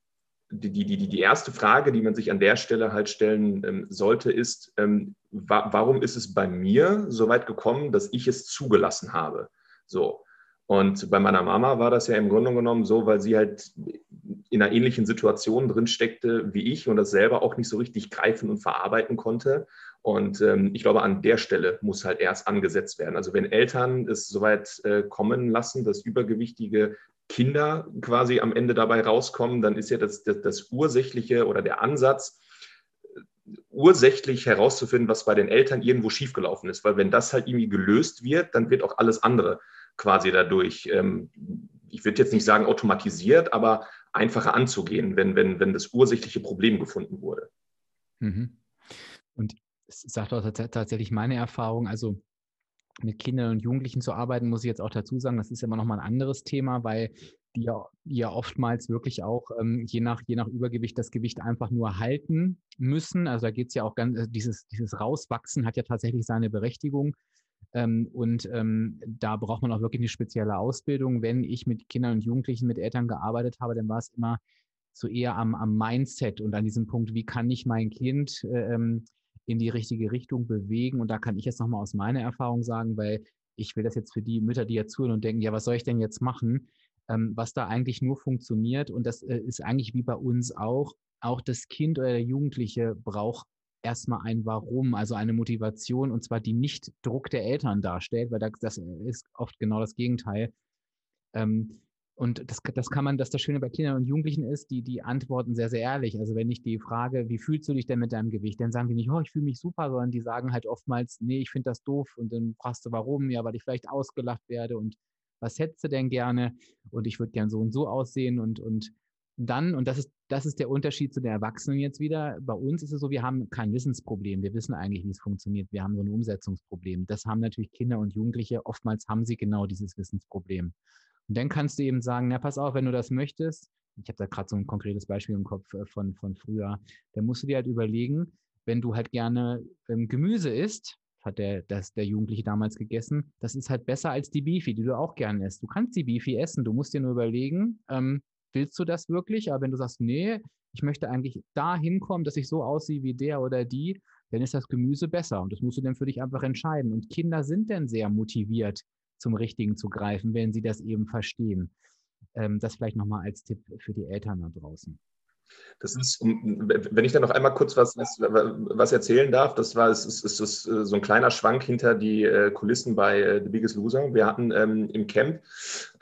die, die, die, die erste Frage, die man sich an der Stelle halt stellen ähm, sollte, ist, wa warum ist es bei mir so weit gekommen, dass ich es zugelassen habe? So. Und bei meiner Mama war das ja im Grunde genommen so, weil sie halt in einer ähnlichen Situation drin steckte wie ich und das selber auch nicht so richtig greifen und verarbeiten konnte. Und ähm, ich glaube, an der Stelle muss halt erst angesetzt werden. Also wenn Eltern es soweit äh, kommen lassen, dass übergewichtige Kinder quasi am Ende dabei rauskommen, dann ist ja das, das, das ursächliche oder der Ansatz, ursächlich herauszufinden, was bei den Eltern irgendwo schiefgelaufen ist. Weil wenn das halt irgendwie gelöst wird, dann wird auch alles andere quasi dadurch, ähm, ich würde jetzt nicht sagen automatisiert, aber einfacher anzugehen, wenn, wenn, wenn das ursächliche Problem gefunden wurde. Mhm. Und es sagt auch tatsächlich meine Erfahrung, also mit Kindern und Jugendlichen zu arbeiten, muss ich jetzt auch dazu sagen, das ist immer noch mal ein anderes Thema, weil die ja, ja oftmals wirklich auch ähm, je, nach, je nach Übergewicht das Gewicht einfach nur halten müssen. Also da geht es ja auch ganz, äh, dieses, dieses Rauswachsen hat ja tatsächlich seine Berechtigung. Ähm, und ähm, da braucht man auch wirklich eine spezielle Ausbildung. Wenn ich mit Kindern und Jugendlichen, mit Eltern gearbeitet habe, dann war es immer so eher am, am Mindset und an diesem Punkt, wie kann ich mein Kind äh, ähm, in die richtige Richtung bewegen? Und da kann ich jetzt nochmal aus meiner Erfahrung sagen, weil ich will das jetzt für die Mütter, die jetzt zuhören und denken, ja, was soll ich denn jetzt machen? Ähm, was da eigentlich nur funktioniert, und das äh, ist eigentlich wie bei uns auch, auch das Kind oder der Jugendliche braucht erstmal ein Warum, also eine Motivation, und zwar die nicht Druck der Eltern darstellt, weil das, ist oft genau das Gegenteil. Ähm, und das, das kann man, dass das Schöne bei Kindern und Jugendlichen ist, die, die antworten sehr, sehr ehrlich. Also wenn ich die frage, wie fühlst du dich denn mit deinem Gewicht, dann sagen die nicht, oh, ich fühle mich super, sondern die sagen halt oftmals, nee, ich finde das doof. Und dann fragst du, warum? Ja, weil ich vielleicht ausgelacht werde und was hättest du denn gerne? Und ich würde gern so und so aussehen und, und dann, und das ist, das ist der Unterschied zu den Erwachsenen jetzt wieder. Bei uns ist es so, wir haben kein Wissensproblem. Wir wissen eigentlich, wie es funktioniert. Wir haben so ein Umsetzungsproblem. Das haben natürlich Kinder und Jugendliche. Oftmals haben sie genau dieses Wissensproblem. Und dann kannst du eben sagen, na, pass auf, wenn du das möchtest, ich habe da gerade so ein konkretes Beispiel im Kopf äh, von, von früher, dann musst du dir halt überlegen, wenn du halt gerne ähm, Gemüse isst, hat der, das, der Jugendliche damals gegessen, das ist halt besser als die Beefy, die du auch gerne isst. Du kannst die Beefy essen, du musst dir nur überlegen, ähm, willst du das wirklich? Aber wenn du sagst, nee, ich möchte eigentlich da hinkommen, dass ich so aussehe wie der oder die, dann ist das Gemüse besser. Und das musst du dann für dich einfach entscheiden. Und Kinder sind dann sehr motiviert, zum Richtigen zu greifen, wenn sie das eben verstehen. Ähm, das vielleicht nochmal als Tipp für die Eltern da draußen. Das ist, wenn ich da noch einmal kurz was, was erzählen darf, das war es ist, ist, ist, so ein kleiner Schwank hinter die äh, Kulissen bei äh, The Biggest Loser. Wir hatten ähm, im Camp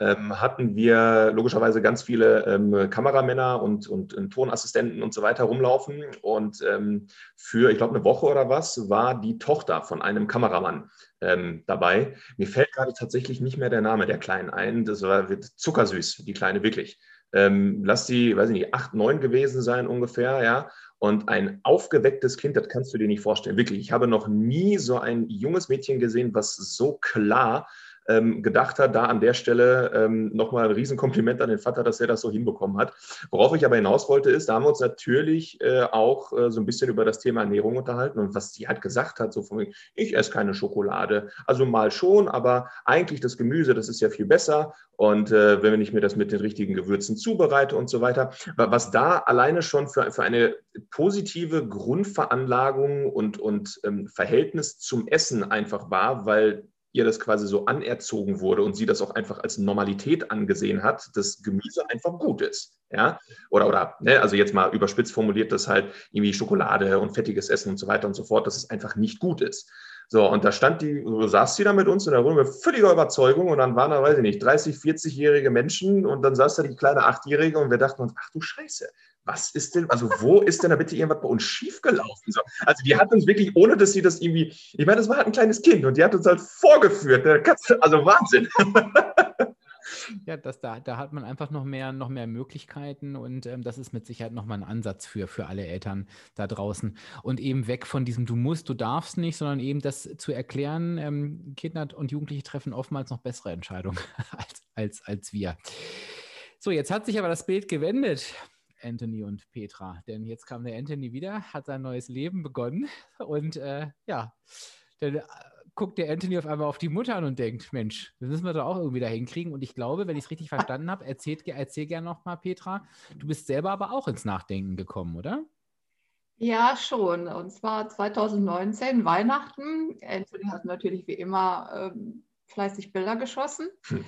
ähm, hatten wir logischerweise ganz viele ähm, Kameramänner und, und, und, Tonassistenten und so weiter rumlaufen. Und ähm, für, ich glaube, eine Woche oder was, war die Tochter von einem Kameramann ähm, dabei. Mir fällt gerade tatsächlich nicht mehr der Name der Kleinen ein. Das war zuckersüß, die Kleine wirklich ähm, lass die, weiß ich nicht, acht, neun gewesen sein ungefähr, ja. Und ein aufgewecktes Kind, das kannst du dir nicht vorstellen. Wirklich, ich habe noch nie so ein junges Mädchen gesehen, was so klar ähm, gedacht hat, da an der Stelle ähm, nochmal ein Riesenkompliment an den Vater, dass er das so hinbekommen hat. Worauf ich aber hinaus wollte, ist, da haben wir uns natürlich äh, auch äh, so ein bisschen über das Thema Ernährung unterhalten und was sie halt gesagt hat, so von ich esse keine Schokolade. Also mal schon, aber eigentlich das Gemüse, das ist ja viel besser. Und äh, wenn ich mir das mit den richtigen Gewürzen zubereite und so weiter, was da alleine schon für, für eine positive Grundveranlagung und, und ähm, Verhältnis zum Essen einfach war, weil ihr das quasi so anerzogen wurde und sie das auch einfach als Normalität angesehen hat, dass Gemüse einfach gut ist. Ja, oder, oder, ne, also jetzt mal überspitzt formuliert, dass halt irgendwie Schokolade und fettiges Essen und so weiter und so fort, dass es einfach nicht gut ist. So, und da stand die, so saß sie da mit uns in der Runde mit völliger Überzeugung und dann waren da, weiß ich nicht, 30, 40-jährige Menschen und dann saß da die kleine Achtjährige und wir dachten uns, ach du Scheiße, was ist denn, also wo ist denn da bitte irgendwas bei uns schiefgelaufen? So, also die hat uns wirklich, ohne dass sie das irgendwie, ich meine, das war halt ein kleines Kind und die hat uns halt vorgeführt. Ne? Also Wahnsinn. Ja, das, da, da hat man einfach noch mehr, noch mehr Möglichkeiten und ähm, das ist mit Sicherheit nochmal ein Ansatz für, für alle Eltern da draußen. Und eben weg von diesem Du musst, du darfst nicht, sondern eben das zu erklären, ähm, Kinder und Jugendliche treffen oftmals noch bessere Entscheidungen (laughs) als, als, als wir. So, jetzt hat sich aber das Bild gewendet. Anthony und Petra. Denn jetzt kam der Anthony wieder, hat sein neues Leben begonnen und äh, ja, dann äh, guckt der Anthony auf einmal auf die Mutter an und denkt, Mensch, das müssen wir doch auch irgendwie da hinkriegen. Und ich glaube, wenn ich es richtig verstanden habe, erzählt, erzähl gerne nochmal, Petra, du bist selber aber auch ins Nachdenken gekommen, oder? Ja, schon. Und zwar 2019, Weihnachten. Anthony hat natürlich wie immer ähm, fleißig Bilder geschossen. Hm.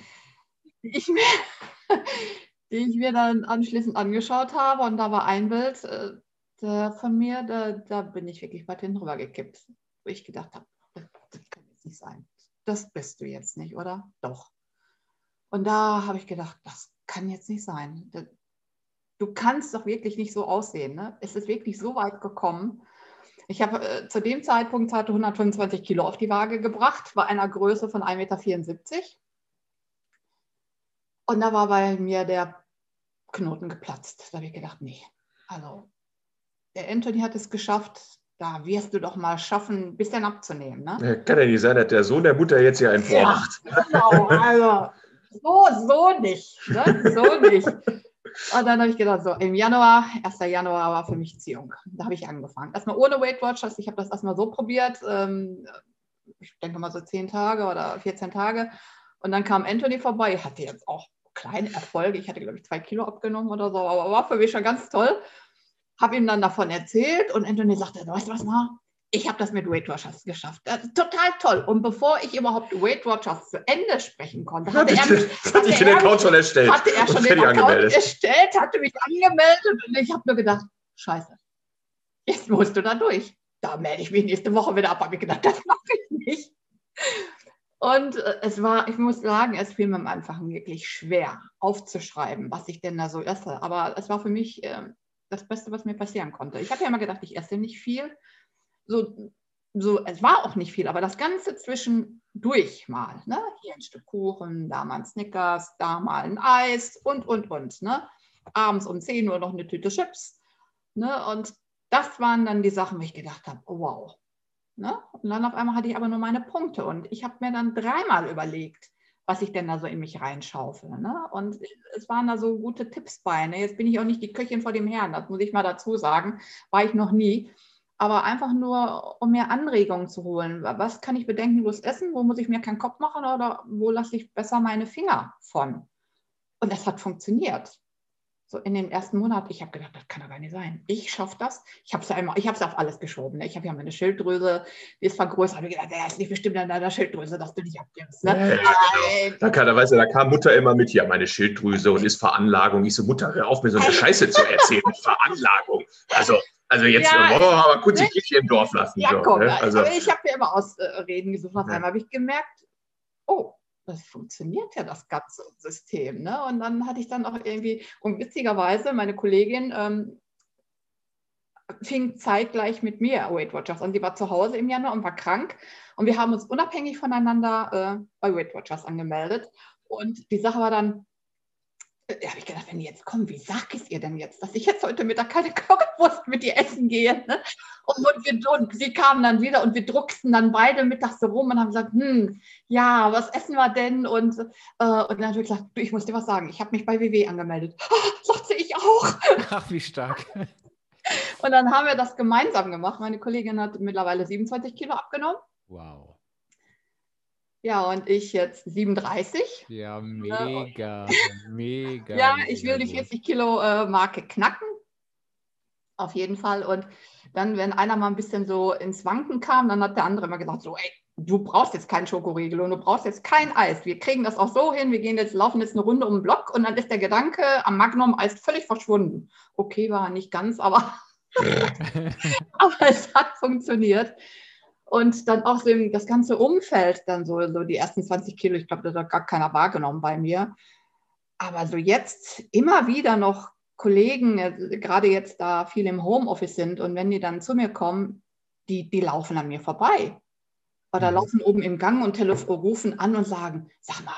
Ich mir, die ich mir dann anschließend angeschaut habe. Und da war ein Bild äh, von mir, da, da, bin ich wirklich weit hin rüber gekippt. Wo ich gedacht habe, das, das kann jetzt nicht sein. Das bist du jetzt nicht, oder? Doch. Und da habe ich gedacht, das kann jetzt nicht sein. Du kannst doch wirklich nicht so aussehen. Ne? Es ist wirklich so weit gekommen. Ich habe äh, zu dem Zeitpunkt hatte 125 Kilo auf die Waage gebracht, bei einer Größe von 1,74 Meter. Und da war bei mir der Knoten geplatzt. Da habe ich gedacht, nee, also der Anthony hat es geschafft, da wirst du doch mal schaffen, ein bisschen abzunehmen. Ne? Kann ja nicht sein, dass der Sohn der Mutter jetzt hier einen vormacht. Ja, genau, also so, so nicht. Ne? So nicht. Und dann habe ich gedacht, so im Januar, 1. Januar war für mich Ziehung. Da habe ich angefangen. Erstmal ohne Weight Watchers. Ich habe das erstmal so probiert. Ähm, ich denke mal so 10 Tage oder 14 Tage. Und dann kam Anthony vorbei, hatte jetzt auch kleine Erfolge. Ich hatte, glaube ich, zwei Kilo abgenommen oder so, aber war für mich schon ganz toll. Habe ihm dann davon erzählt und Anthony sagte, weißt du was, mal? Ich habe das mit Weight Watchers geschafft. total toll. Und bevor ich überhaupt Weight Watchers zu Ende sprechen konnte, hatte, hatte er, mich, hatte ich den Account schon erstellt. Hatte er schon den Account erstellt, hatte mich angemeldet und ich habe nur gedacht, scheiße, jetzt musst du da durch. Da melde ich mich nächste Woche wieder ab. Habe ich gedacht, das mache ich nicht. Und äh, es war, ich muss sagen, es fiel mir am Anfang wirklich schwer aufzuschreiben, was ich denn da so esse. Aber es war für mich äh, das Beste, was mir passieren konnte. Ich habe ja immer gedacht, ich esse nicht viel. So, so, es war auch nicht viel, aber das Ganze zwischendurch mal. Ne? Hier ein Stück Kuchen, da mal ein Snickers, da mal ein Eis und, und, und. Ne? Abends um 10 Uhr noch eine Tüte Chips. Ne? Und das waren dann die Sachen, wo ich gedacht habe, oh, wow, Ne? Und dann auf einmal hatte ich aber nur meine Punkte und ich habe mir dann dreimal überlegt, was ich denn da so in mich reinschaufel. Ne? Und es waren da so gute Tipps bei. Ne? Jetzt bin ich auch nicht die Köchin vor dem Herrn, das muss ich mal dazu sagen, war ich noch nie. Aber einfach nur, um mir Anregungen zu holen. Was kann ich bedenkenlos essen? Wo muss ich mir keinen Kopf machen oder wo lasse ich besser meine Finger von? Und das hat funktioniert so in den ersten Monaten, ich habe gedacht, das kann doch gar nicht sein. Ich schaffe das. Ich habe es einmal, ich habe es auf alles geschoben. Ne? Ich habe ja meine Schilddrüse, die ist vergrößert. Habe ich gedacht, ist nicht bestimmt an deiner Schilddrüse, dass du nicht abnimmst. Ne? Ja, da, kann, da, weißt du, da kam Mutter immer mit, ja, meine Schilddrüse und ist Veranlagung. Ich so, Mutter, hör auf, mir so eine Scheiße zu erzählen Veranlagung. Also, also jetzt ja, wollen wir mal kurz die? Kirche im Dorf lassen. Ja, so, komm, ne? also, ich habe mir immer Ausreden gesucht. Auf einmal habe ich gemerkt, oh, das funktioniert ja das ganze System. Ne? Und dann hatte ich dann auch irgendwie, und witzigerweise, meine Kollegin ähm, fing zeitgleich mit mir Weight Watchers an. Sie war zu Hause im Januar und war krank. Und wir haben uns unabhängig voneinander äh, bei Weight Watchers angemeldet. Und die Sache war dann, da habe ich gedacht, wenn die jetzt kommen, wie sag ich es ihr denn jetzt, dass ich jetzt heute Mittag keine (laughs) Currywurst mit ihr essen gehe? Ne? Und, und, wir, und, sie kamen dann wieder und wir drucksten dann beide mittags so rum und haben gesagt, hm, ja, was essen wir denn? Und, äh, und dann habe ich gesagt, du, ich muss dir was sagen, ich habe mich bei WW angemeldet. Oh, (laughs) sagte ich auch. (laughs) Ach, wie stark. Und dann haben wir das gemeinsam gemacht. Meine Kollegin hat mittlerweile 27 Kilo abgenommen. Wow. Ja, und ich jetzt 37. Ja, mega, mega. Ja, ich will die 40 Kilo äh, Marke knacken. Auf jeden Fall. Und dann, wenn einer mal ein bisschen so ins Wanken kam, dann hat der andere immer gesagt: So, ey, du brauchst jetzt keinen Schokoriegel und du brauchst jetzt kein Eis. Wir kriegen das auch so hin. Wir gehen jetzt, laufen jetzt eine Runde um den Block und dann ist der Gedanke am Magnum-Eis völlig verschwunden. Okay, war nicht ganz, aber, (laughs) (laughs) aber es hat funktioniert. Und dann auch so das ganze Umfeld, dann so, so die ersten 20 Kilo, ich glaube, das hat gar keiner wahrgenommen bei mir. Aber so jetzt immer wieder noch Kollegen, äh, gerade jetzt da viel im Homeoffice sind und wenn die dann zu mir kommen, die, die laufen an mir vorbei. Oder mhm. laufen oben im Gang und rufen an und sagen, sag mal,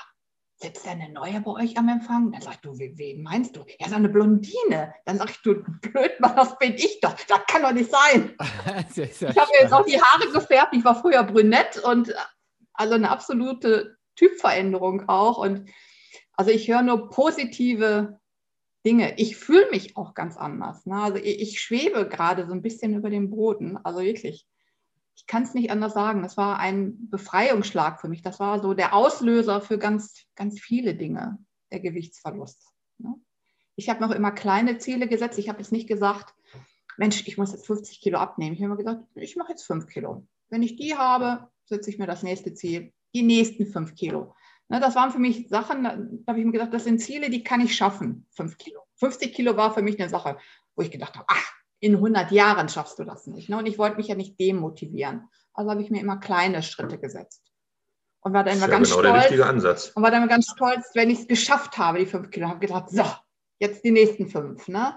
sitzt da eine neue bei euch am Empfang? Dann sagt du, wen meinst du? Ja, so eine Blondine. Dann sag ich, du blöd, Mann, das bin ich doch. Das kann doch nicht sein. (laughs) ja ich habe mir jetzt auch die Haare gefärbt. Ich war früher brünett und also eine absolute Typveränderung auch. Und also ich höre nur positive Dinge. Ich fühle mich auch ganz anders. Ne? Also ich, ich schwebe gerade so ein bisschen über dem Boden. Also wirklich ich kann es nicht anders sagen. Das war ein Befreiungsschlag für mich. Das war so der Auslöser für ganz, ganz viele Dinge, der Gewichtsverlust. Ne? Ich habe noch immer kleine Ziele gesetzt. Ich habe jetzt nicht gesagt, Mensch, ich muss jetzt 50 Kilo abnehmen. Ich habe immer gesagt, ich mache jetzt 5 Kilo. Wenn ich die habe, setze ich mir das nächste Ziel, die nächsten 5 Kilo. Ne, das waren für mich Sachen, da habe ich mir gedacht, das sind Ziele, die kann ich schaffen, 5 Kilo. 50 Kilo war für mich eine Sache, wo ich gedacht habe, ach, in 100 Jahren schaffst du das nicht. Ne? Und ich wollte mich ja nicht demotivieren. Also habe ich mir immer kleine Schritte gesetzt. Und war dann immer ganz genau stolz. Und war dann ganz stolz, wenn ich es geschafft habe, die fünf Kilo. Habe gedacht, so, jetzt die nächsten fünf. Ne?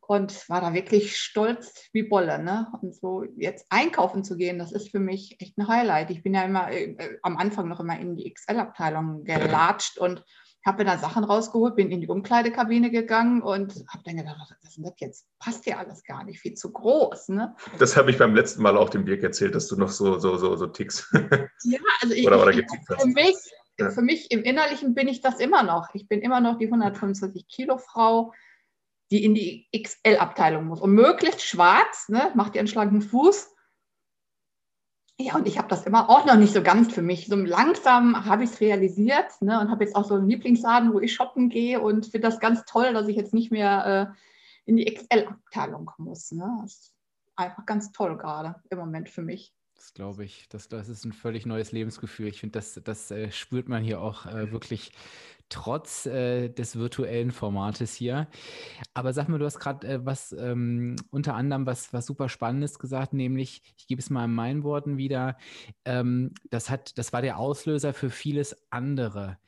Und war da wirklich stolz wie Bolle. Ne? Und so jetzt einkaufen zu gehen, das ist für mich echt ein Highlight. Ich bin ja immer äh, am Anfang noch immer in die XL-Abteilung gelatscht und habe mir da Sachen rausgeholt, bin in die Umkleidekabine gegangen und habe dann gedacht, was ist denn das jetzt? Passt ja alles gar nicht, viel zu groß. Ne? Das habe ich beim letzten Mal auch dem Birk erzählt, dass du noch so, so, so, so tickst. (laughs) Ja, also ich, oder, oder für mich ja. für mich im Innerlichen bin ich das immer noch. Ich bin immer noch die 125 Kilo Frau, die in die XL-Abteilung muss. Und möglichst schwarz, ne, macht ihren schlanken Fuß. Ja, und ich habe das immer auch noch nicht so ganz für mich. So langsam habe ich es realisiert ne, und habe jetzt auch so einen Lieblingsladen, wo ich shoppen gehe und finde das ganz toll, dass ich jetzt nicht mehr äh, in die XL-Abteilung muss. Ne? Das ist einfach ganz toll gerade im Moment für mich. Das glaube ich. Das, das ist ein völlig neues Lebensgefühl. Ich finde, das, das äh, spürt man hier auch äh, wirklich trotz äh, des virtuellen Formates hier. Aber sag mal, du hast gerade äh, was ähm, unter anderem was, was super Spannendes gesagt, nämlich, ich gebe es mal in meinen Worten wieder, ähm, das, hat, das war der Auslöser für vieles andere.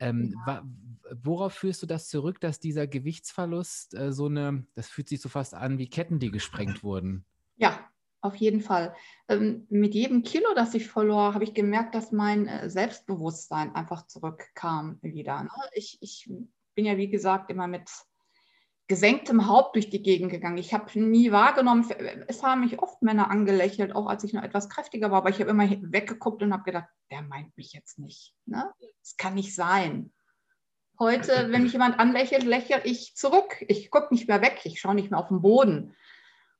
Ähm, ja. worauf führst du das zurück, dass dieser Gewichtsverlust äh, so eine, das fühlt sich so fast an wie Ketten, die gesprengt wurden? Ja, auf jeden Fall. Ähm, mit jedem Kilo, das ich verlor, habe ich gemerkt, dass mein äh, Selbstbewusstsein einfach zurückkam wieder. Ne? Ich, ich bin ja, wie gesagt, immer mit gesenktem Haupt durch die Gegend gegangen. Ich habe nie wahrgenommen, es haben mich oft Männer angelächelt, auch als ich noch etwas kräftiger war, aber ich habe immer weggeguckt und habe gedacht, der meint mich jetzt nicht. Ne? Das kann nicht sein. Heute, wenn mich jemand anlächelt, lächle ich zurück. Ich gucke nicht mehr weg, ich schaue nicht mehr auf den Boden.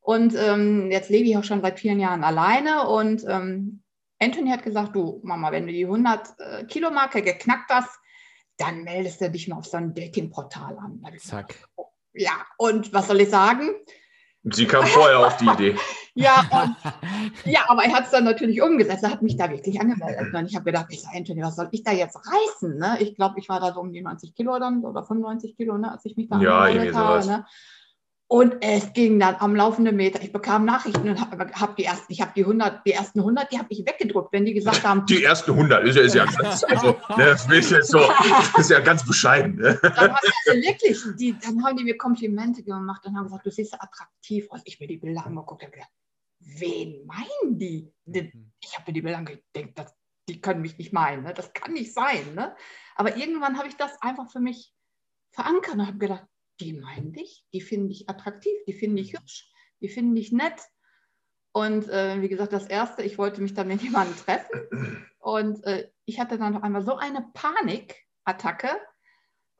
Und ähm, jetzt lebe ich auch schon seit vielen Jahren alleine und ähm, Anthony hat gesagt, du Mama, wenn du die 100 äh, Kilo Marke geknackt hast, dann meldest du dich mal auf so ein Datingportal an. Zack. Ja, und was soll ich sagen? Sie kam vorher auf die Idee. (laughs) ja, und, ja, aber er hat es dann natürlich umgesetzt. Er hat mich da wirklich angemeldet. Und ich habe gedacht, ich sage, Anthony, was soll ich da jetzt reißen? Ne? Ich glaube, ich war da so um die 90 Kilo dann oder 95 Kilo, ne, als ich mich da ja, angemeldet habe. Ne? Und es ging dann am laufenden Meter. Ich bekam Nachrichten und habe hab die ersten, ich habe die 100, die ersten 100, die habe ich weggedruckt, wenn die gesagt haben. Die ersten 100 ist ja, ist ja ganz, also, ne, das ist, so, ist ja ganz bescheiden. Ne? Dann, haben also wirklich, die, dann haben die mir Komplimente gemacht und haben gesagt, du siehst attraktiv aus. Ich mir die Bilder angeguckt habe gedacht, wen meinen die? Mhm. Ich habe mir die Bilder angeguckt, die können mich nicht meinen, ne? das kann nicht sein. Ne? Aber irgendwann habe ich das einfach für mich verankert und habe gedacht, die meinen dich, die finden dich attraktiv, die finden dich mhm. hübsch, die finden dich nett. Und äh, wie gesagt, das Erste, ich wollte mich dann mit (laughs) jemandem treffen. Und äh, ich hatte dann noch einmal so eine Panikattacke.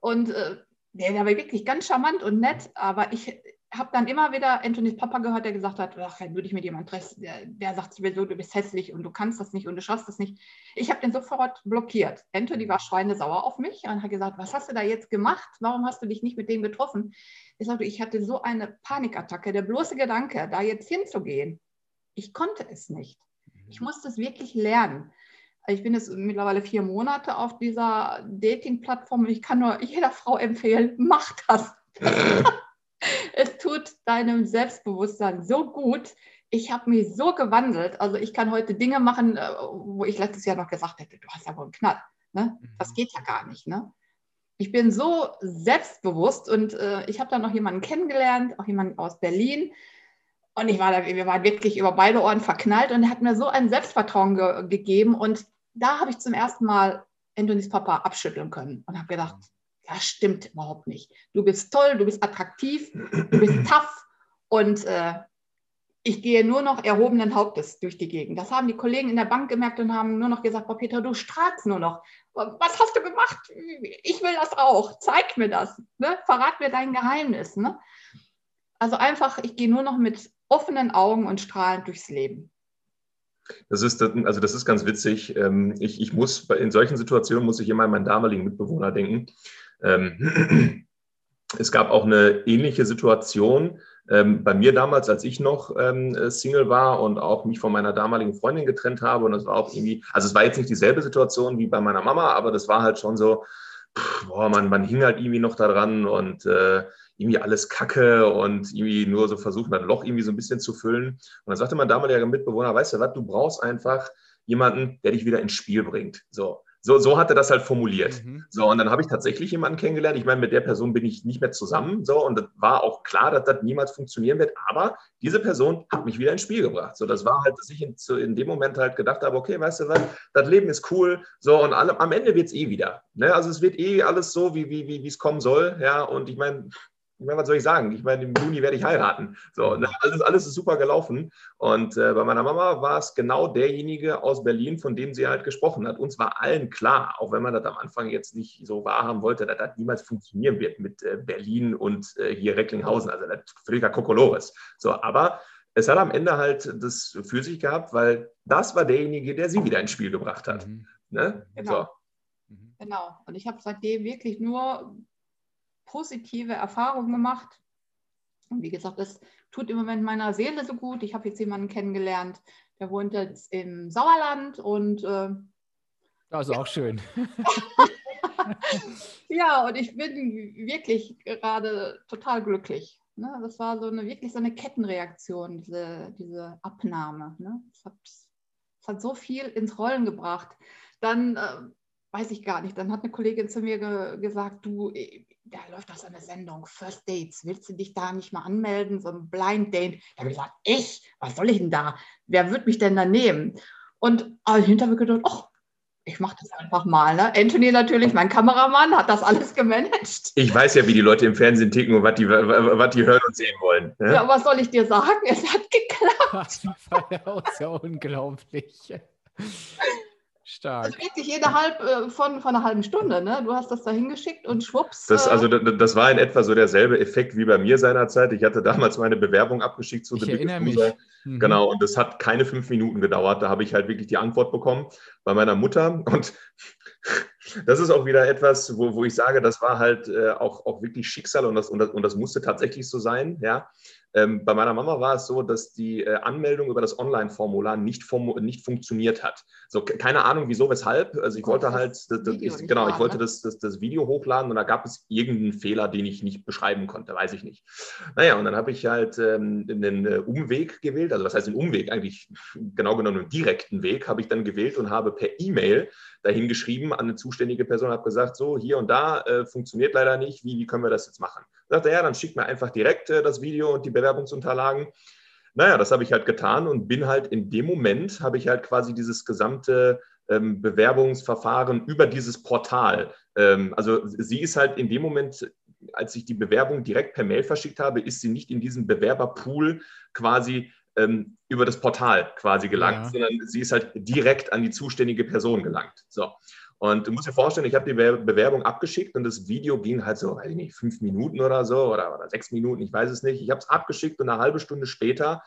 Und äh, der, der war wirklich ganz charmant und nett, aber ich, habe dann immer wieder Anthony's Papa gehört, der gesagt hat, ach, wenn du dich mit jemandem triffst, der, der sagt sowieso, du bist hässlich und du kannst das nicht und du schaffst das nicht. Ich habe den sofort blockiert. Anthony war schweinesauer auf mich und hat gesagt, was hast du da jetzt gemacht? Warum hast du dich nicht mit dem getroffen? Ich sagte, ich hatte so eine Panikattacke, der bloße Gedanke, da jetzt hinzugehen. Ich konnte es nicht. Ich musste es wirklich lernen. Ich bin jetzt mittlerweile vier Monate auf dieser Dating-Plattform und ich kann nur jeder Frau empfehlen, mach das. (laughs) es tut deinem Selbstbewusstsein so gut. Ich habe mich so gewandelt. Also ich kann heute Dinge machen, äh, wo ich letztes Jahr noch gesagt hätte, du hast ja wohl einen Knall. Ne? Das mhm. geht ja gar nicht. Ne? Ich bin so selbstbewusst und äh, ich habe dann noch jemanden kennengelernt, auch jemanden aus Berlin. Und ich war da, wir waren wirklich über beide Ohren verknallt und er hat mir so ein Selbstvertrauen ge gegeben. Und da habe ich zum ersten Mal Antonis Papa abschütteln können und habe gedacht, das stimmt überhaupt nicht. Du bist toll, du bist attraktiv, du bist (clears throat) tough und äh, ich gehe nur noch erhobenen Hauptes durch die Gegend. Das haben die Kollegen in der Bank gemerkt und haben nur noch gesagt, Frau Peter, du strahlst nur noch. Was hast du gemacht? Ich will das auch. Zeig mir das. Ne? Verrat mir dein Geheimnis. Ne? Also einfach, ich gehe nur noch mit offenen Augen und strahlend durchs Leben. Das ist, also das ist ganz witzig. Ähm, ich, ich muss in solchen Situationen muss ich immer an meinen damaligen Mitbewohner denken. Ähm, (clears throat) es gab auch eine ähnliche Situation ähm, bei mir damals, als ich noch ähm, Single war und auch mich von meiner damaligen Freundin getrennt habe. Und das war auch irgendwie, also es war jetzt nicht dieselbe Situation wie bei meiner Mama, aber das war halt schon so, boah, man, man hing halt irgendwie noch da dran und äh, irgendwie alles Kacke und irgendwie nur so versuchen, das Loch irgendwie so ein bisschen zu füllen. Und dann sagte mein damaliger Mitbewohner, weißt du was, du brauchst einfach jemanden, der dich wieder ins Spiel bringt. So, so, so hat er das halt formuliert. Mhm. So, und dann habe ich tatsächlich jemanden kennengelernt. Ich meine, mit der Person bin ich nicht mehr zusammen. So, und das war auch klar, dass das niemals funktionieren wird. Aber diese Person hat mich wieder ins Spiel gebracht. So, das war halt, dass ich in, in dem Moment halt gedacht habe, okay, weißt du was, das Leben ist cool. So, und alle, am Ende wird es eh wieder. Ne? Also es wird eh alles so, wie, wie, wie es kommen soll. Ja, und ich meine, meine, was soll ich sagen? Ich meine, im Juni werde ich heiraten. So, ne? alles, alles ist super gelaufen. Und äh, bei meiner Mama war es genau derjenige aus Berlin, von dem sie halt gesprochen hat. Uns war allen klar, auch wenn man das am Anfang jetzt nicht so wahrhaben wollte, dass das niemals funktionieren wird mit äh, Berlin und äh, hier Recklinghausen. Also das ist völliger Kokolores. So, aber es hat am Ende halt das für sich gehabt, weil das war derjenige, der sie wieder ins Spiel gebracht hat. Mhm. Ne? Genau. So. Mhm. Genau. Und ich habe seitdem wirklich nur positive Erfahrungen gemacht. Und wie gesagt, das tut im Moment meiner Seele so gut. Ich habe jetzt jemanden kennengelernt, der wohnt jetzt im Sauerland und äh, also auch schön. (laughs) ja, und ich bin wirklich gerade total glücklich. Ne? Das war so eine wirklich so eine Kettenreaktion, diese, diese Abnahme. Ne? Das, hat, das hat so viel ins Rollen gebracht. Dann äh, weiß ich gar nicht, dann hat eine Kollegin zu mir ge gesagt, du, da läuft doch so eine Sendung, First Dates, willst du dich da nicht mal anmelden, so ein Blind Date? Da habe ich gesagt, ich, was soll ich denn da? Wer wird mich denn da nehmen? Und also hinterher gedacht, ach, ich mache das einfach mal. Ne? Anthony natürlich, mein Kameramann, hat das alles gemanagt. Ich weiß ja, wie die Leute im Fernsehen ticken und was die, was die hören und sehen wollen. Ne? Ja, was soll ich dir sagen? Es hat geklappt. (laughs) Das ist ja unglaublich. Stark. Also wirklich innerhalb äh, von, von einer halben Stunde, ne? Du hast das da hingeschickt und schwupps. Das, äh, also, das war in etwa so derselbe Effekt wie bei mir seinerzeit. Ich hatte damals meine Bewerbung abgeschickt zu ich The erinnere mich. Mhm. Genau, und das hat keine fünf Minuten gedauert. Da habe ich halt wirklich die Antwort bekommen bei meiner Mutter. Und (laughs) das ist auch wieder etwas, wo, wo ich sage, das war halt äh, auch, auch wirklich Schicksal und das, und, das, und das musste tatsächlich so sein. Ja. Ähm, bei meiner Mama war es so, dass die äh, Anmeldung über das Online-Formular nicht, nicht funktioniert hat. So, keine Ahnung, wieso, weshalb. Also ich Kommt wollte halt, das, das, ich, genau, ich wollte ne? das, Video hochladen und da gab es irgendeinen Fehler, den ich nicht beschreiben konnte, weiß ich nicht. Naja, und dann habe ich halt ähm, einen äh, Umweg gewählt, also was heißt ein Umweg? Eigentlich genau genommen einen direkten Weg habe ich dann gewählt und habe per E-Mail dahin geschrieben an eine zuständige Person, habe gesagt, so hier und da äh, funktioniert leider nicht, wie, wie können wir das jetzt machen? Sagt er, ja, dann schickt mir einfach direkt äh, das Video und die Bewerbungsunterlagen. Naja, das habe ich halt getan und bin halt in dem Moment, habe ich halt quasi dieses gesamte ähm, Bewerbungsverfahren über dieses Portal. Ähm, also sie ist halt in dem Moment, als ich die Bewerbung direkt per Mail verschickt habe, ist sie nicht in diesem Bewerberpool quasi ähm, über das Portal quasi gelangt, ja. sondern sie ist halt direkt an die zuständige Person gelangt. So. Und du musst dir vorstellen, ich habe die Bewerbung abgeschickt und das Video ging halt so, weiß ich nicht, fünf Minuten oder so oder, oder sechs Minuten, ich weiß es nicht. Ich habe es abgeschickt und eine halbe Stunde später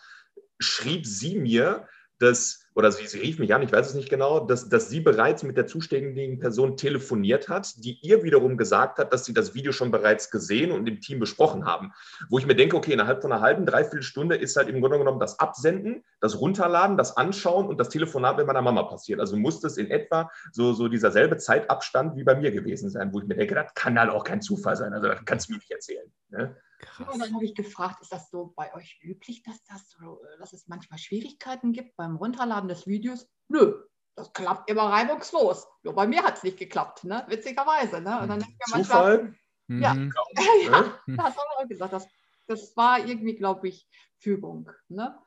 schrieb sie mir, dass, oder sie, sie, rief mich an, ich weiß es nicht genau, dass, dass sie bereits mit der zuständigen Person telefoniert hat, die ihr wiederum gesagt hat, dass sie das Video schon bereits gesehen und im Team besprochen haben. Wo ich mir denke, okay, innerhalb von einer halben, dreiviertel Stunde ist halt im Grunde genommen das Absenden, das Runterladen, das Anschauen und das Telefonat mit meiner Mama passiert. Also muss das in etwa so, so dieser selbe Zeitabstand wie bei mir gewesen sein, wo ich mir denke, das kann halt auch kein Zufall sein. Also das kannst du mir nicht erzählen. Ne? Krass. Und dann habe ich gefragt, ist das so bei euch üblich, dass, das so, dass es manchmal Schwierigkeiten gibt beim Runterladen des Videos? Nö, das klappt immer reibungslos. Nur bei mir hat es nicht geklappt, ne? witzigerweise. Ne? Und dann Zufall? Manchmal, ja, mhm. (laughs) ja, ja, das haben wir auch gesagt. Das, das war irgendwie, glaube ich, Fügung. Ne?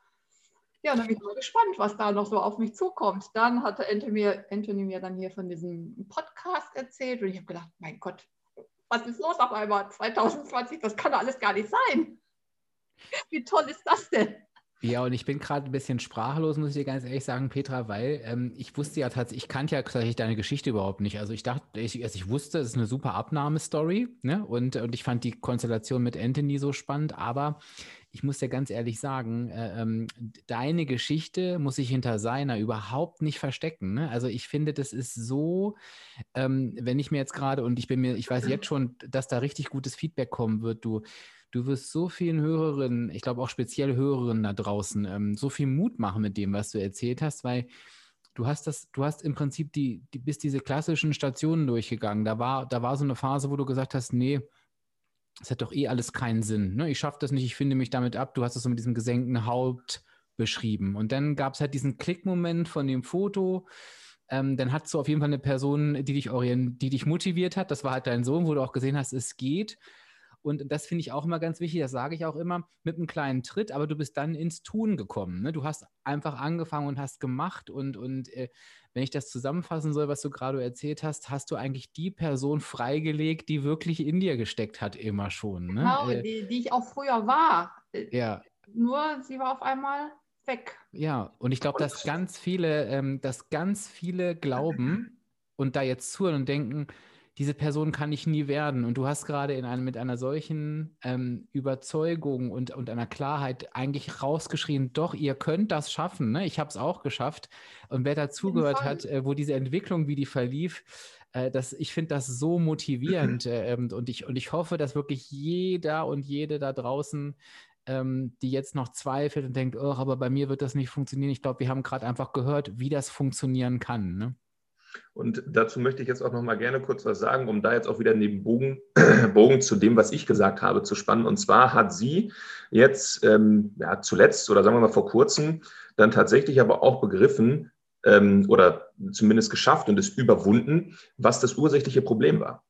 Ja, dann bin ich mal gespannt, was da noch so auf mich zukommt. Dann hatte Anthony, Anthony mir dann hier von diesem Podcast erzählt und ich habe gedacht, mein Gott, was ist los auf einmal 2020? Das kann doch alles gar nicht sein. Wie toll ist das denn? Ja, und ich bin gerade ein bisschen sprachlos, muss ich dir ganz ehrlich sagen, Petra, weil ähm, ich wusste ja tatsächlich, ich kannte ja tatsächlich deine Geschichte überhaupt nicht. Also ich dachte, ich, also ich wusste, es ist eine super Abnahmestory, ne? Und, und ich fand die Konstellation mit Anthony so spannend, aber ich muss dir ganz ehrlich sagen, äh, ähm, deine Geschichte muss sich hinter seiner überhaupt nicht verstecken. Ne? Also ich finde, das ist so, ähm, wenn ich mir jetzt gerade, und ich bin mir, ich weiß jetzt schon, dass da richtig gutes Feedback kommen wird, du, du wirst so vielen Hörerinnen, ich glaube auch speziell Hörerinnen da draußen, ähm, so viel Mut machen mit dem, was du erzählt hast, weil du hast das, du hast im Prinzip die, die bis diese klassischen Stationen durchgegangen. Da war, da war so eine Phase, wo du gesagt hast, nee, es hat doch eh alles keinen Sinn. Ne? Ich schaffe das nicht, ich finde mich damit ab. Du hast es so mit diesem gesenkten Haupt beschrieben. Und dann gab es halt diesen Klickmoment von dem Foto. Ähm, dann hattest du auf jeden Fall eine Person, die dich, die dich motiviert hat. Das war halt dein Sohn, wo du auch gesehen hast, es geht. Und das finde ich auch immer ganz wichtig, das sage ich auch immer, mit einem kleinen Tritt, aber du bist dann ins Tun gekommen. Ne? Du hast einfach angefangen und hast gemacht. Und, und äh, wenn ich das zusammenfassen soll, was du gerade erzählt hast, hast du eigentlich die Person freigelegt, die wirklich in dir gesteckt hat, immer schon. Ne? Genau, äh, die, die ich auch früher war. Äh, ja. Nur sie war auf einmal weg. Ja, und ich glaube, dass ganz viele, ähm, dass ganz viele glauben (clears throat) und da jetzt zuhören und denken, diese Person kann ich nie werden. Und du hast gerade in einem, mit einer solchen ähm, Überzeugung und, und einer Klarheit eigentlich rausgeschrien, doch, ihr könnt das schaffen. Ne? Ich habe es auch geschafft. Und wer dazugehört hat, äh, wo diese Entwicklung, wie die verlief, äh, das, ich finde das so motivierend. (clears throat) Äh, ähm, und, ich, und ich hoffe, dass wirklich jeder und jede da draußen ähm, die jetzt noch zweifelt und denkt, oh, aber bei mir wird das nicht funktionieren. Ich glaube, wir haben gerade einfach gehört, wie das funktionieren kann. Ne? Und dazu möchte ich jetzt auch noch mal gerne kurz was sagen, um da jetzt auch wieder den Bogen, (clears throat) Bogen zu dem, was ich gesagt habe, zu spannen. Und zwar hat sie jetzt ähm, ja, zuletzt oder sagen wir mal vor kurzem dann tatsächlich aber auch begriffen ähm, oder zumindest geschafft und es überwunden, was das ursächliche Problem war.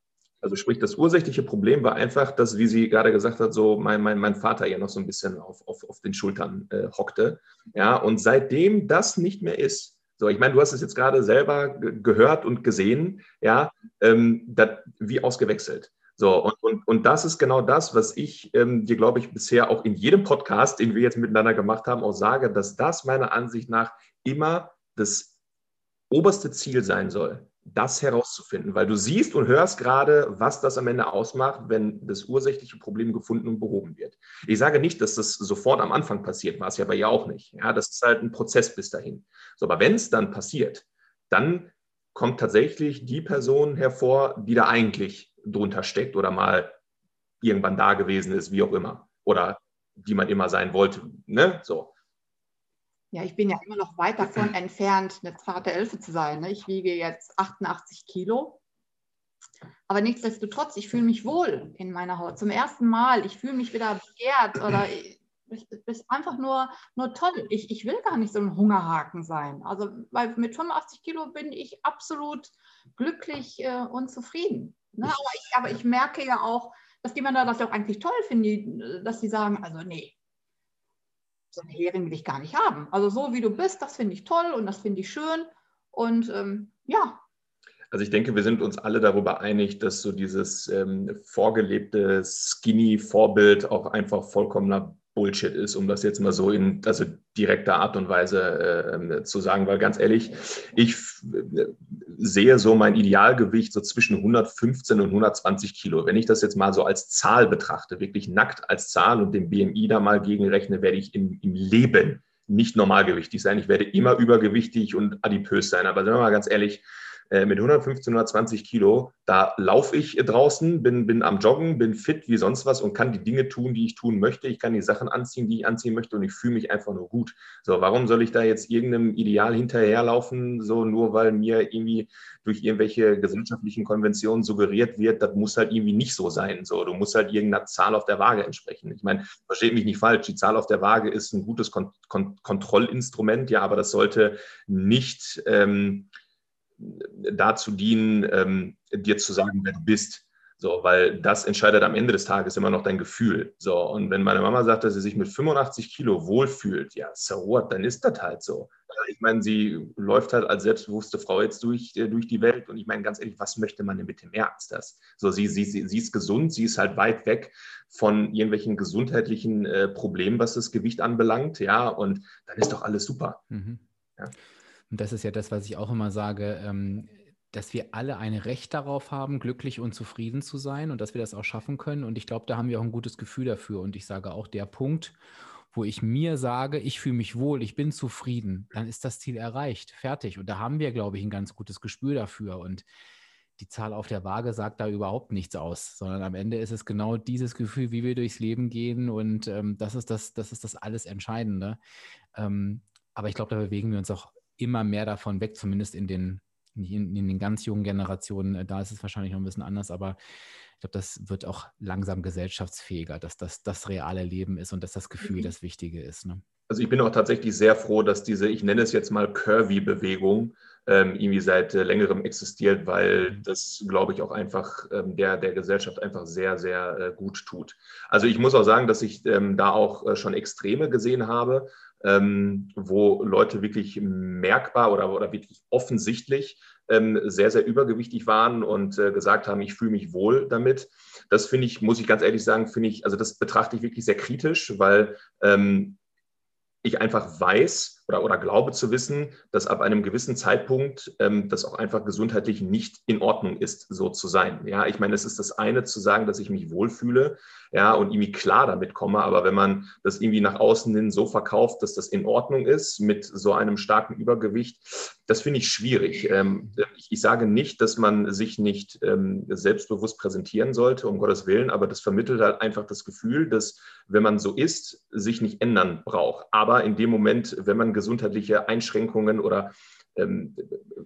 Also sprich, das ursächliche Problem war einfach, dass, wie sie gerade gesagt hat, so mein, mein, mein Vater ja noch so ein bisschen auf, auf, auf den Schultern äh, hockte. Ja, und seitdem das nicht mehr ist, so, ich meine, du hast es jetzt gerade selber gehört und gesehen, ja, ähm, dat, wie ausgewechselt. So, und, und, und das ist genau das, was ich ähm, dir, glaube ich, bisher auch in jedem Podcast, den wir jetzt miteinander gemacht haben, auch sage, dass das meiner Ansicht nach immer das oberste Ziel sein soll das herauszufinden, weil du siehst und hörst gerade, was das am Ende ausmacht, wenn das ursächliche Problem gefunden und behoben wird. Ich sage nicht, dass das sofort am Anfang passiert, war es ja bei ihr auch nicht. Ja, das ist halt ein Prozess bis dahin. So, aber wenn es dann passiert, dann kommt tatsächlich die Person hervor, die da eigentlich drunter steckt oder mal irgendwann da gewesen ist, wie auch immer. Oder die man immer sein wollte. Ne? So. Ja, ich bin ja immer noch weit davon entfernt, eine zarte Elfe zu sein. Ne? Ich wiege jetzt 88 Kilo. Aber nichtsdestotrotz, ich fühle mich wohl in meiner Haut. Zum ersten Mal. Ich fühle mich wieder begehrt oder ich, ist einfach nur, nur toll. Ich, ich will gar nicht so ein Hungerhaken sein. Also weil mit 85 Kilo bin ich absolut glücklich äh, und zufrieden. Ne? Aber, ich, aber ich merke ja auch, dass die Männer das auch eigentlich toll finden, dass sie sagen, also nee, so einen Hering will ich gar nicht haben. Also so wie du bist, das finde ich toll und das finde ich schön. Und ähm, ja. Also ich denke, wir sind uns alle darüber einig, dass so dieses ähm, vorgelebte Skinny-Vorbild auch einfach vollkommener Bullshit ist, um das jetzt mal so in also direkter Art und Weise äh, zu sagen, weil ganz ehrlich, ich äh, sehe so mein Idealgewicht so zwischen 115 und 120 Kilo. Wenn ich das jetzt mal so als Zahl betrachte, wirklich nackt als Zahl und den BMI da mal gegenrechne, werde ich im, im Leben nicht normalgewichtig sein. Ich werde immer übergewichtig und adipös sein. Aber sagen wir mal ganz ehrlich, äh, mit 115, 120 Kilo, da laufe ich draußen, bin, bin am Joggen, bin fit wie sonst was und kann die Dinge tun, die ich tun möchte. Ich kann die Sachen anziehen, die ich anziehen möchte und ich fühle mich einfach nur gut. So, warum soll ich da jetzt irgendeinem Ideal hinterherlaufen, so nur weil mir irgendwie durch irgendwelche gesellschaftlichen Konventionen suggeriert wird, das muss halt irgendwie nicht so sein. So, du musst halt irgendeiner Zahl auf der Waage entsprechen. Ich meine, versteht mich nicht falsch, die Zahl auf der Waage ist ein gutes Kon Kon Kontrollinstrument, ja, aber das sollte nicht ähm, dazu dienen, ähm, dir zu sagen, wer du bist. So, weil das entscheidet am Ende des Tages immer noch dein Gefühl. So, und wenn meine Mama sagt, dass sie sich mit 85 Kilo wohlfühlt, ja, so what, dann ist das halt so. Ich meine, sie läuft halt als selbstbewusste Frau jetzt durch, äh, durch die Welt. Und ich meine, ganz ehrlich, was möchte man denn bitte mehr als das? So, sie, sie, sie, sie ist gesund, sie ist halt weit weg von irgendwelchen gesundheitlichen äh, Problemen, was das Gewicht anbelangt, ja, und dann ist doch alles super. Mhm. Ja. Und das ist ja das, was ich auch immer sage, ähm, dass wir alle ein Recht darauf haben, glücklich und zufrieden zu sein und dass wir das auch schaffen können. Und ich glaube, da haben wir auch ein gutes Gefühl dafür. Und ich sage auch, der Punkt, wo ich mir sage, ich fühle mich wohl, ich bin zufrieden, dann ist das Ziel erreicht, fertig. Und da haben wir, glaube ich, ein ganz gutes Gespür dafür. Und die Zahl auf der Waage sagt da überhaupt nichts aus, sondern am Ende ist es genau dieses Gefühl, wie wir durchs Leben gehen und ähm, das ist das, das ist das alles Entscheidende. Ähm, aber ich glaube, da bewegen wir uns auch immer mehr davon weg, zumindest in den, in, in den ganz jungen Generationen. Äh, da ist es wahrscheinlich noch ein bisschen anders, aber ich glaube, das wird auch langsam gesellschaftsfähiger, dass das das reale Leben ist und dass das Gefühl mhm. das Wichtige ist. Ne? Also ich bin auch tatsächlich sehr froh, dass diese, ich nenne es jetzt mal Curvy-Bewegung, ähm, irgendwie seit äh, längerem existiert, weil mhm. das, glaube ich, auch einfach ähm, der, der Gesellschaft einfach sehr, sehr äh, gut tut. Also ich muss auch sagen, dass ich ähm, da auch äh, schon Extreme gesehen habe, ähm, wo Leute wirklich merkbar oder, oder wirklich offensichtlich ähm, sehr, sehr übergewichtig waren und äh, gesagt haben, ich fühle mich wohl damit. Das finde ich, muss ich ganz ehrlich sagen, finde ich, also das betrachte ich wirklich sehr kritisch, weil ähm, ich einfach weiß oder, oder glaube zu wissen, dass ab einem gewissen Zeitpunkt ähm, das auch einfach gesundheitlich nicht in Ordnung ist, so zu sein. Ja, ich meine, es ist das eine zu sagen, dass ich mich wohlfühle, ja, und irgendwie klar damit komme, aber wenn man das irgendwie nach außen hin so verkauft, dass das in Ordnung ist mit so einem starken Übergewicht, das finde ich schwierig. Ähm, ich, ich, sage nicht, dass man sich nicht ähm, selbstbewusst präsentieren sollte, um Gottes Willen, aber das vermittelt halt einfach das Gefühl, dass wenn man so ist, sich nicht ändern braucht. Aber in dem Moment, wenn man gesundheitliche Einschränkungen oder ähm,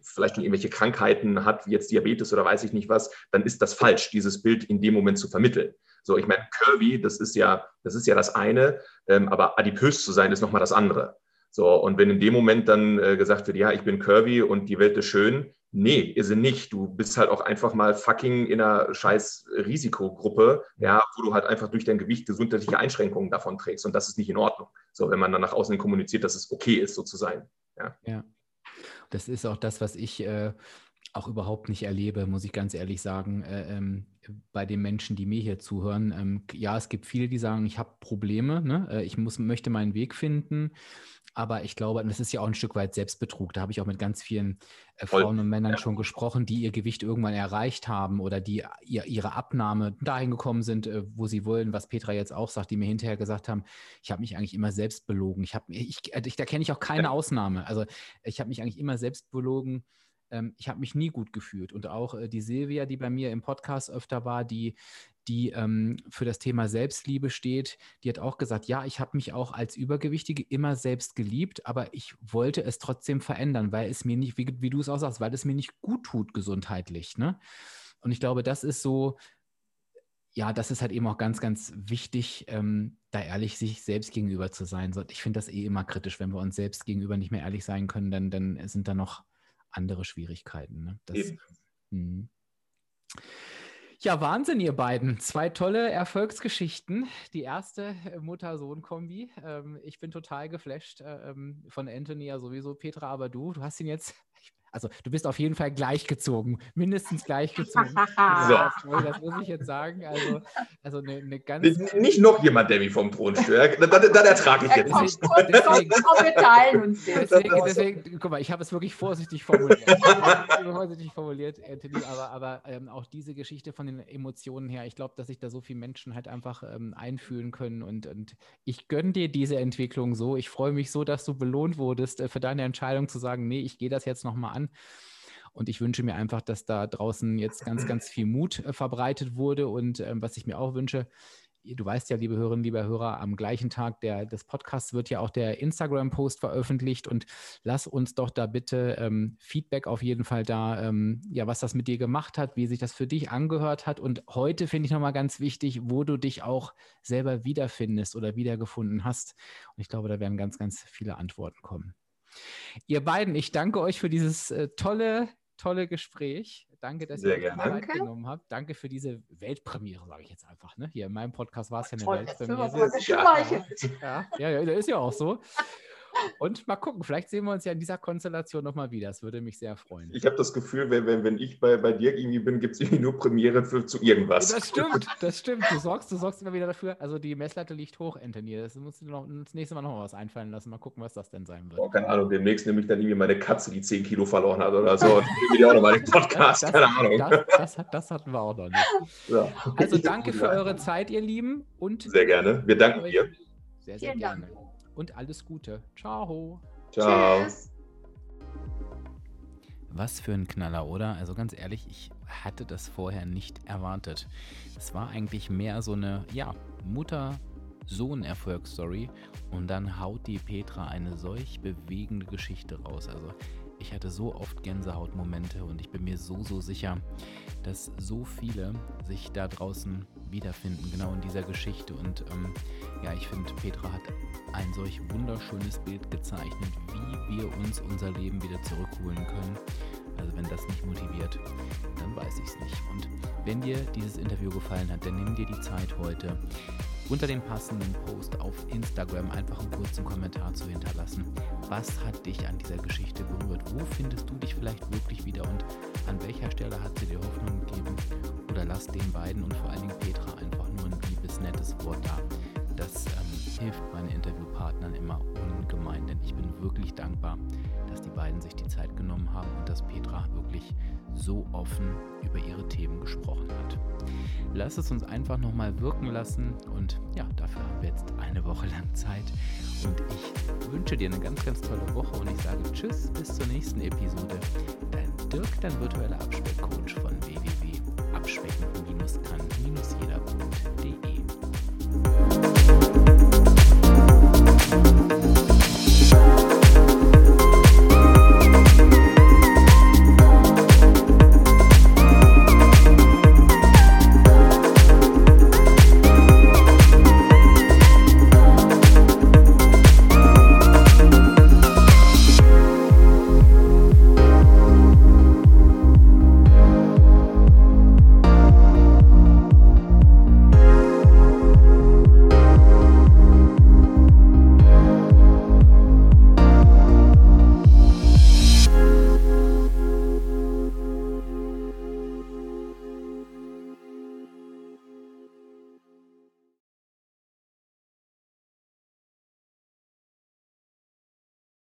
vielleicht schon irgendwelche Krankheiten hat, wie jetzt Diabetes oder weiß ich nicht was, dann ist das falsch, dieses Bild in dem Moment zu vermitteln. So, ich meine, Curvy, das ist ja, das ist ja das eine, ähm, aber adipös zu sein ist nochmal das andere. So, und wenn in dem Moment dann äh, gesagt wird, ja, ich bin Curvy und die Welt ist schön, nee, ist sie nicht. Du bist halt auch einfach mal fucking in einer scheiß Risikogruppe, ja, wo du halt einfach durch dein Gewicht gesundheitliche Einschränkungen davon trägst. Und das ist nicht in Ordnung. So, wenn man dann nach außen kommuniziert, dass es okay ist, so zu sein. Ja. ja. Das ist auch das, was ich äh, auch überhaupt nicht erlebe, muss ich ganz ehrlich sagen, äh, ähm, bei den Menschen, die mir hier zuhören. Ähm, ja, es gibt viele, die sagen, ich habe Probleme, ne? äh, ich muss, möchte meinen Weg finden. Aber ich glaube, das ist ja auch ein Stück weit Selbstbetrug. Da habe ich auch mit ganz vielen äh, Frauen und Männern ja. schon gesprochen, die ihr Gewicht irgendwann erreicht haben oder die ihr, ihre Abnahme dahin gekommen sind, äh, wo sie wollen, was Petra jetzt auch sagt, die mir hinterher gesagt haben, ich habe mich eigentlich immer selbst belogen. Ich habe, ich, ich, da kenne ich auch keine ja. Ausnahme. Also ich habe mich eigentlich immer selbst belogen ähm, ich habe mich nie gut gefühlt. Und auch äh, die Silvia, die bei mir im Podcast öfter war, die, die ähm, für das Thema Selbstliebe steht, die hat auch gesagt, ja, ich habe mich auch als Übergewichtige immer selbst geliebt, aber ich wollte es trotzdem verändern, weil es mir nicht, wie, wie du es auch sagst, weil es mir nicht gut tut gesundheitlich. Ne? Und ich glaube, das ist so, ja, das ist halt eben auch ganz, ganz wichtig, ähm, da ehrlich sich selbst gegenüber zu sein. Ich finde das eh immer kritisch, wenn wir uns selbst gegenüber nicht mehr ehrlich sein können, dann, dann sind da noch andere Schwierigkeiten. Ne? Das, hm. Ja, Wahnsinn, ihr beiden. Zwei tolle Erfolgsgeschichten. Die erste äh, Mutter-Sohn-Kombi. Ähm, ich bin total geflasht äh, ähm, von Anthony ja sowieso, Petra, aber du, du hast ihn jetzt, (laughs) also du bist auf jeden Fall gleichgezogen, mindestens gleichgezogen. (laughs) so. Das muss ich jetzt sagen. Also, also eine, eine ganz. Nicht noch jemand, der mich vom Thron stört. Dann, dann, ertrage ich jetzt nicht. Deswegen, (laughs) wir teilen uns deswegen, deswegen, guck mal, ich habe es wirklich vorsichtig formuliert. vorsichtig formuliert, Anthony, aber, aber ähm, auch diese Geschichte von den Emotionen her, ich glaube, dass sich da so viele Menschen halt einfach ähm, einfühlen können und, und ich gönne dir diese Entwicklung so. Ich freue mich so, dass du belohnt wurdest äh, für deine Entscheidung zu sagen, nee, ich gehe das jetzt nochmal an an. Und ich wünsche mir einfach, dass da draußen jetzt ganz, ganz viel Mut äh, verbreitet wurde. Und ähm, was ich mir auch wünsche, du weißt ja, liebe Hörerinnen, liebe Hörer, am gleichen Tag der, des Podcasts wird ja auch der Instagram-Post veröffentlicht und lass uns doch da bitte ähm, Feedback auf jeden Fall da, ähm, ja, was das mit dir gemacht hat, wie sich das für dich angehört hat und heute finde ich nochmal ganz wichtig, wo du dich auch selber wiederfindest oder wiedergefunden hast. Und ich glaube, da werden ganz, ganz viele Antworten kommen. Ihr beiden, ich danke euch für dieses äh, tolle, tolle Gespräch. Danke, dass Sehr ihr Zeit danke. genommen habt. Danke für diese Weltpremiere, sage ich jetzt einfach. Ne? Hier in meinem Podcast war es ja eine Toll, Weltpremiere. Ja, ja, ja, ist ja auch so. Und mal gucken, vielleicht sehen wir uns ja in dieser Konstellation nochmal wieder. Das würde mich sehr freuen. Ich habe das Gefühl, wenn, wenn, wenn ich bei, bei dir irgendwie bin, gibt es irgendwie nur Premiere für, zu irgendwas. Das stimmt, das stimmt. Du sorgst, du sorgst immer wieder dafür. Also die Messlatte liegt hoch, Anthony. Das musst du noch, das nächste Mal nochmal was einfallen lassen. Mal gucken, was das denn sein wird. Oh, keine Ahnung, demnächst nehme ich dann irgendwie meine Katze, die 10 Kilo verloren hat oder so. Und nehme auch nochmal den (laughs) Podcast. Das, keine Ahnung. Das, das, das, hatten wir auch noch nicht. Ja. Also danke (laughs) für eure Zeit, ihr Lieben. Und sehr gerne. Wir danken dir. Sehr, sehr gerne. Und alles Gute. Ciao. Ciao. Tschüss. Was für ein Knaller, oder? Also ganz ehrlich, ich hatte das vorher nicht erwartet. Es war eigentlich mehr so eine, ja, Mutter-Sohn-Erfolgsstory und dann haut die Petra eine solch bewegende Geschichte raus. Also ich hatte so oft Gänsehautmomente und ich bin mir so, so sicher, dass so viele sich da draußen wiederfinden, genau in dieser Geschichte. Und ähm, ja, ich finde, Petra hat ein solch wunderschönes Bild gezeichnet, wie wir uns unser Leben wieder zurückholen können. Also wenn das nicht motiviert, dann weiß ich es nicht. Und wenn dir dieses Interview gefallen hat, dann nimm dir die Zeit heute, unter dem passenden Post auf Instagram einfach einen kurzen Kommentar zu hinterlassen. Was hat dich an dieser Geschichte berührt? Wo findest du dich vielleicht wirklich wieder und an welcher Stelle hat sie dir Hoffnung gegeben? Oder lass den beiden und vor allen Dingen Petra einfach nur ein liebes, nettes Wort da. Das ähm, hilft meinen Interviewpartnern immer ungemein, denn ich bin wirklich dankbar, dass die beiden sich die Zeit genommen haben und dass Petra wirklich so offen über ihre Themen gesprochen hat. Lass es uns einfach nochmal wirken lassen und ja, dafür haben wir jetzt eine Woche lang Zeit. Und ich wünsche dir eine ganz, ganz tolle Woche und ich sage Tschüss, bis zur nächsten Episode. Dein Dirk, dein virtueller Abspeckcoach von www.abspecken-kann-jeder.de.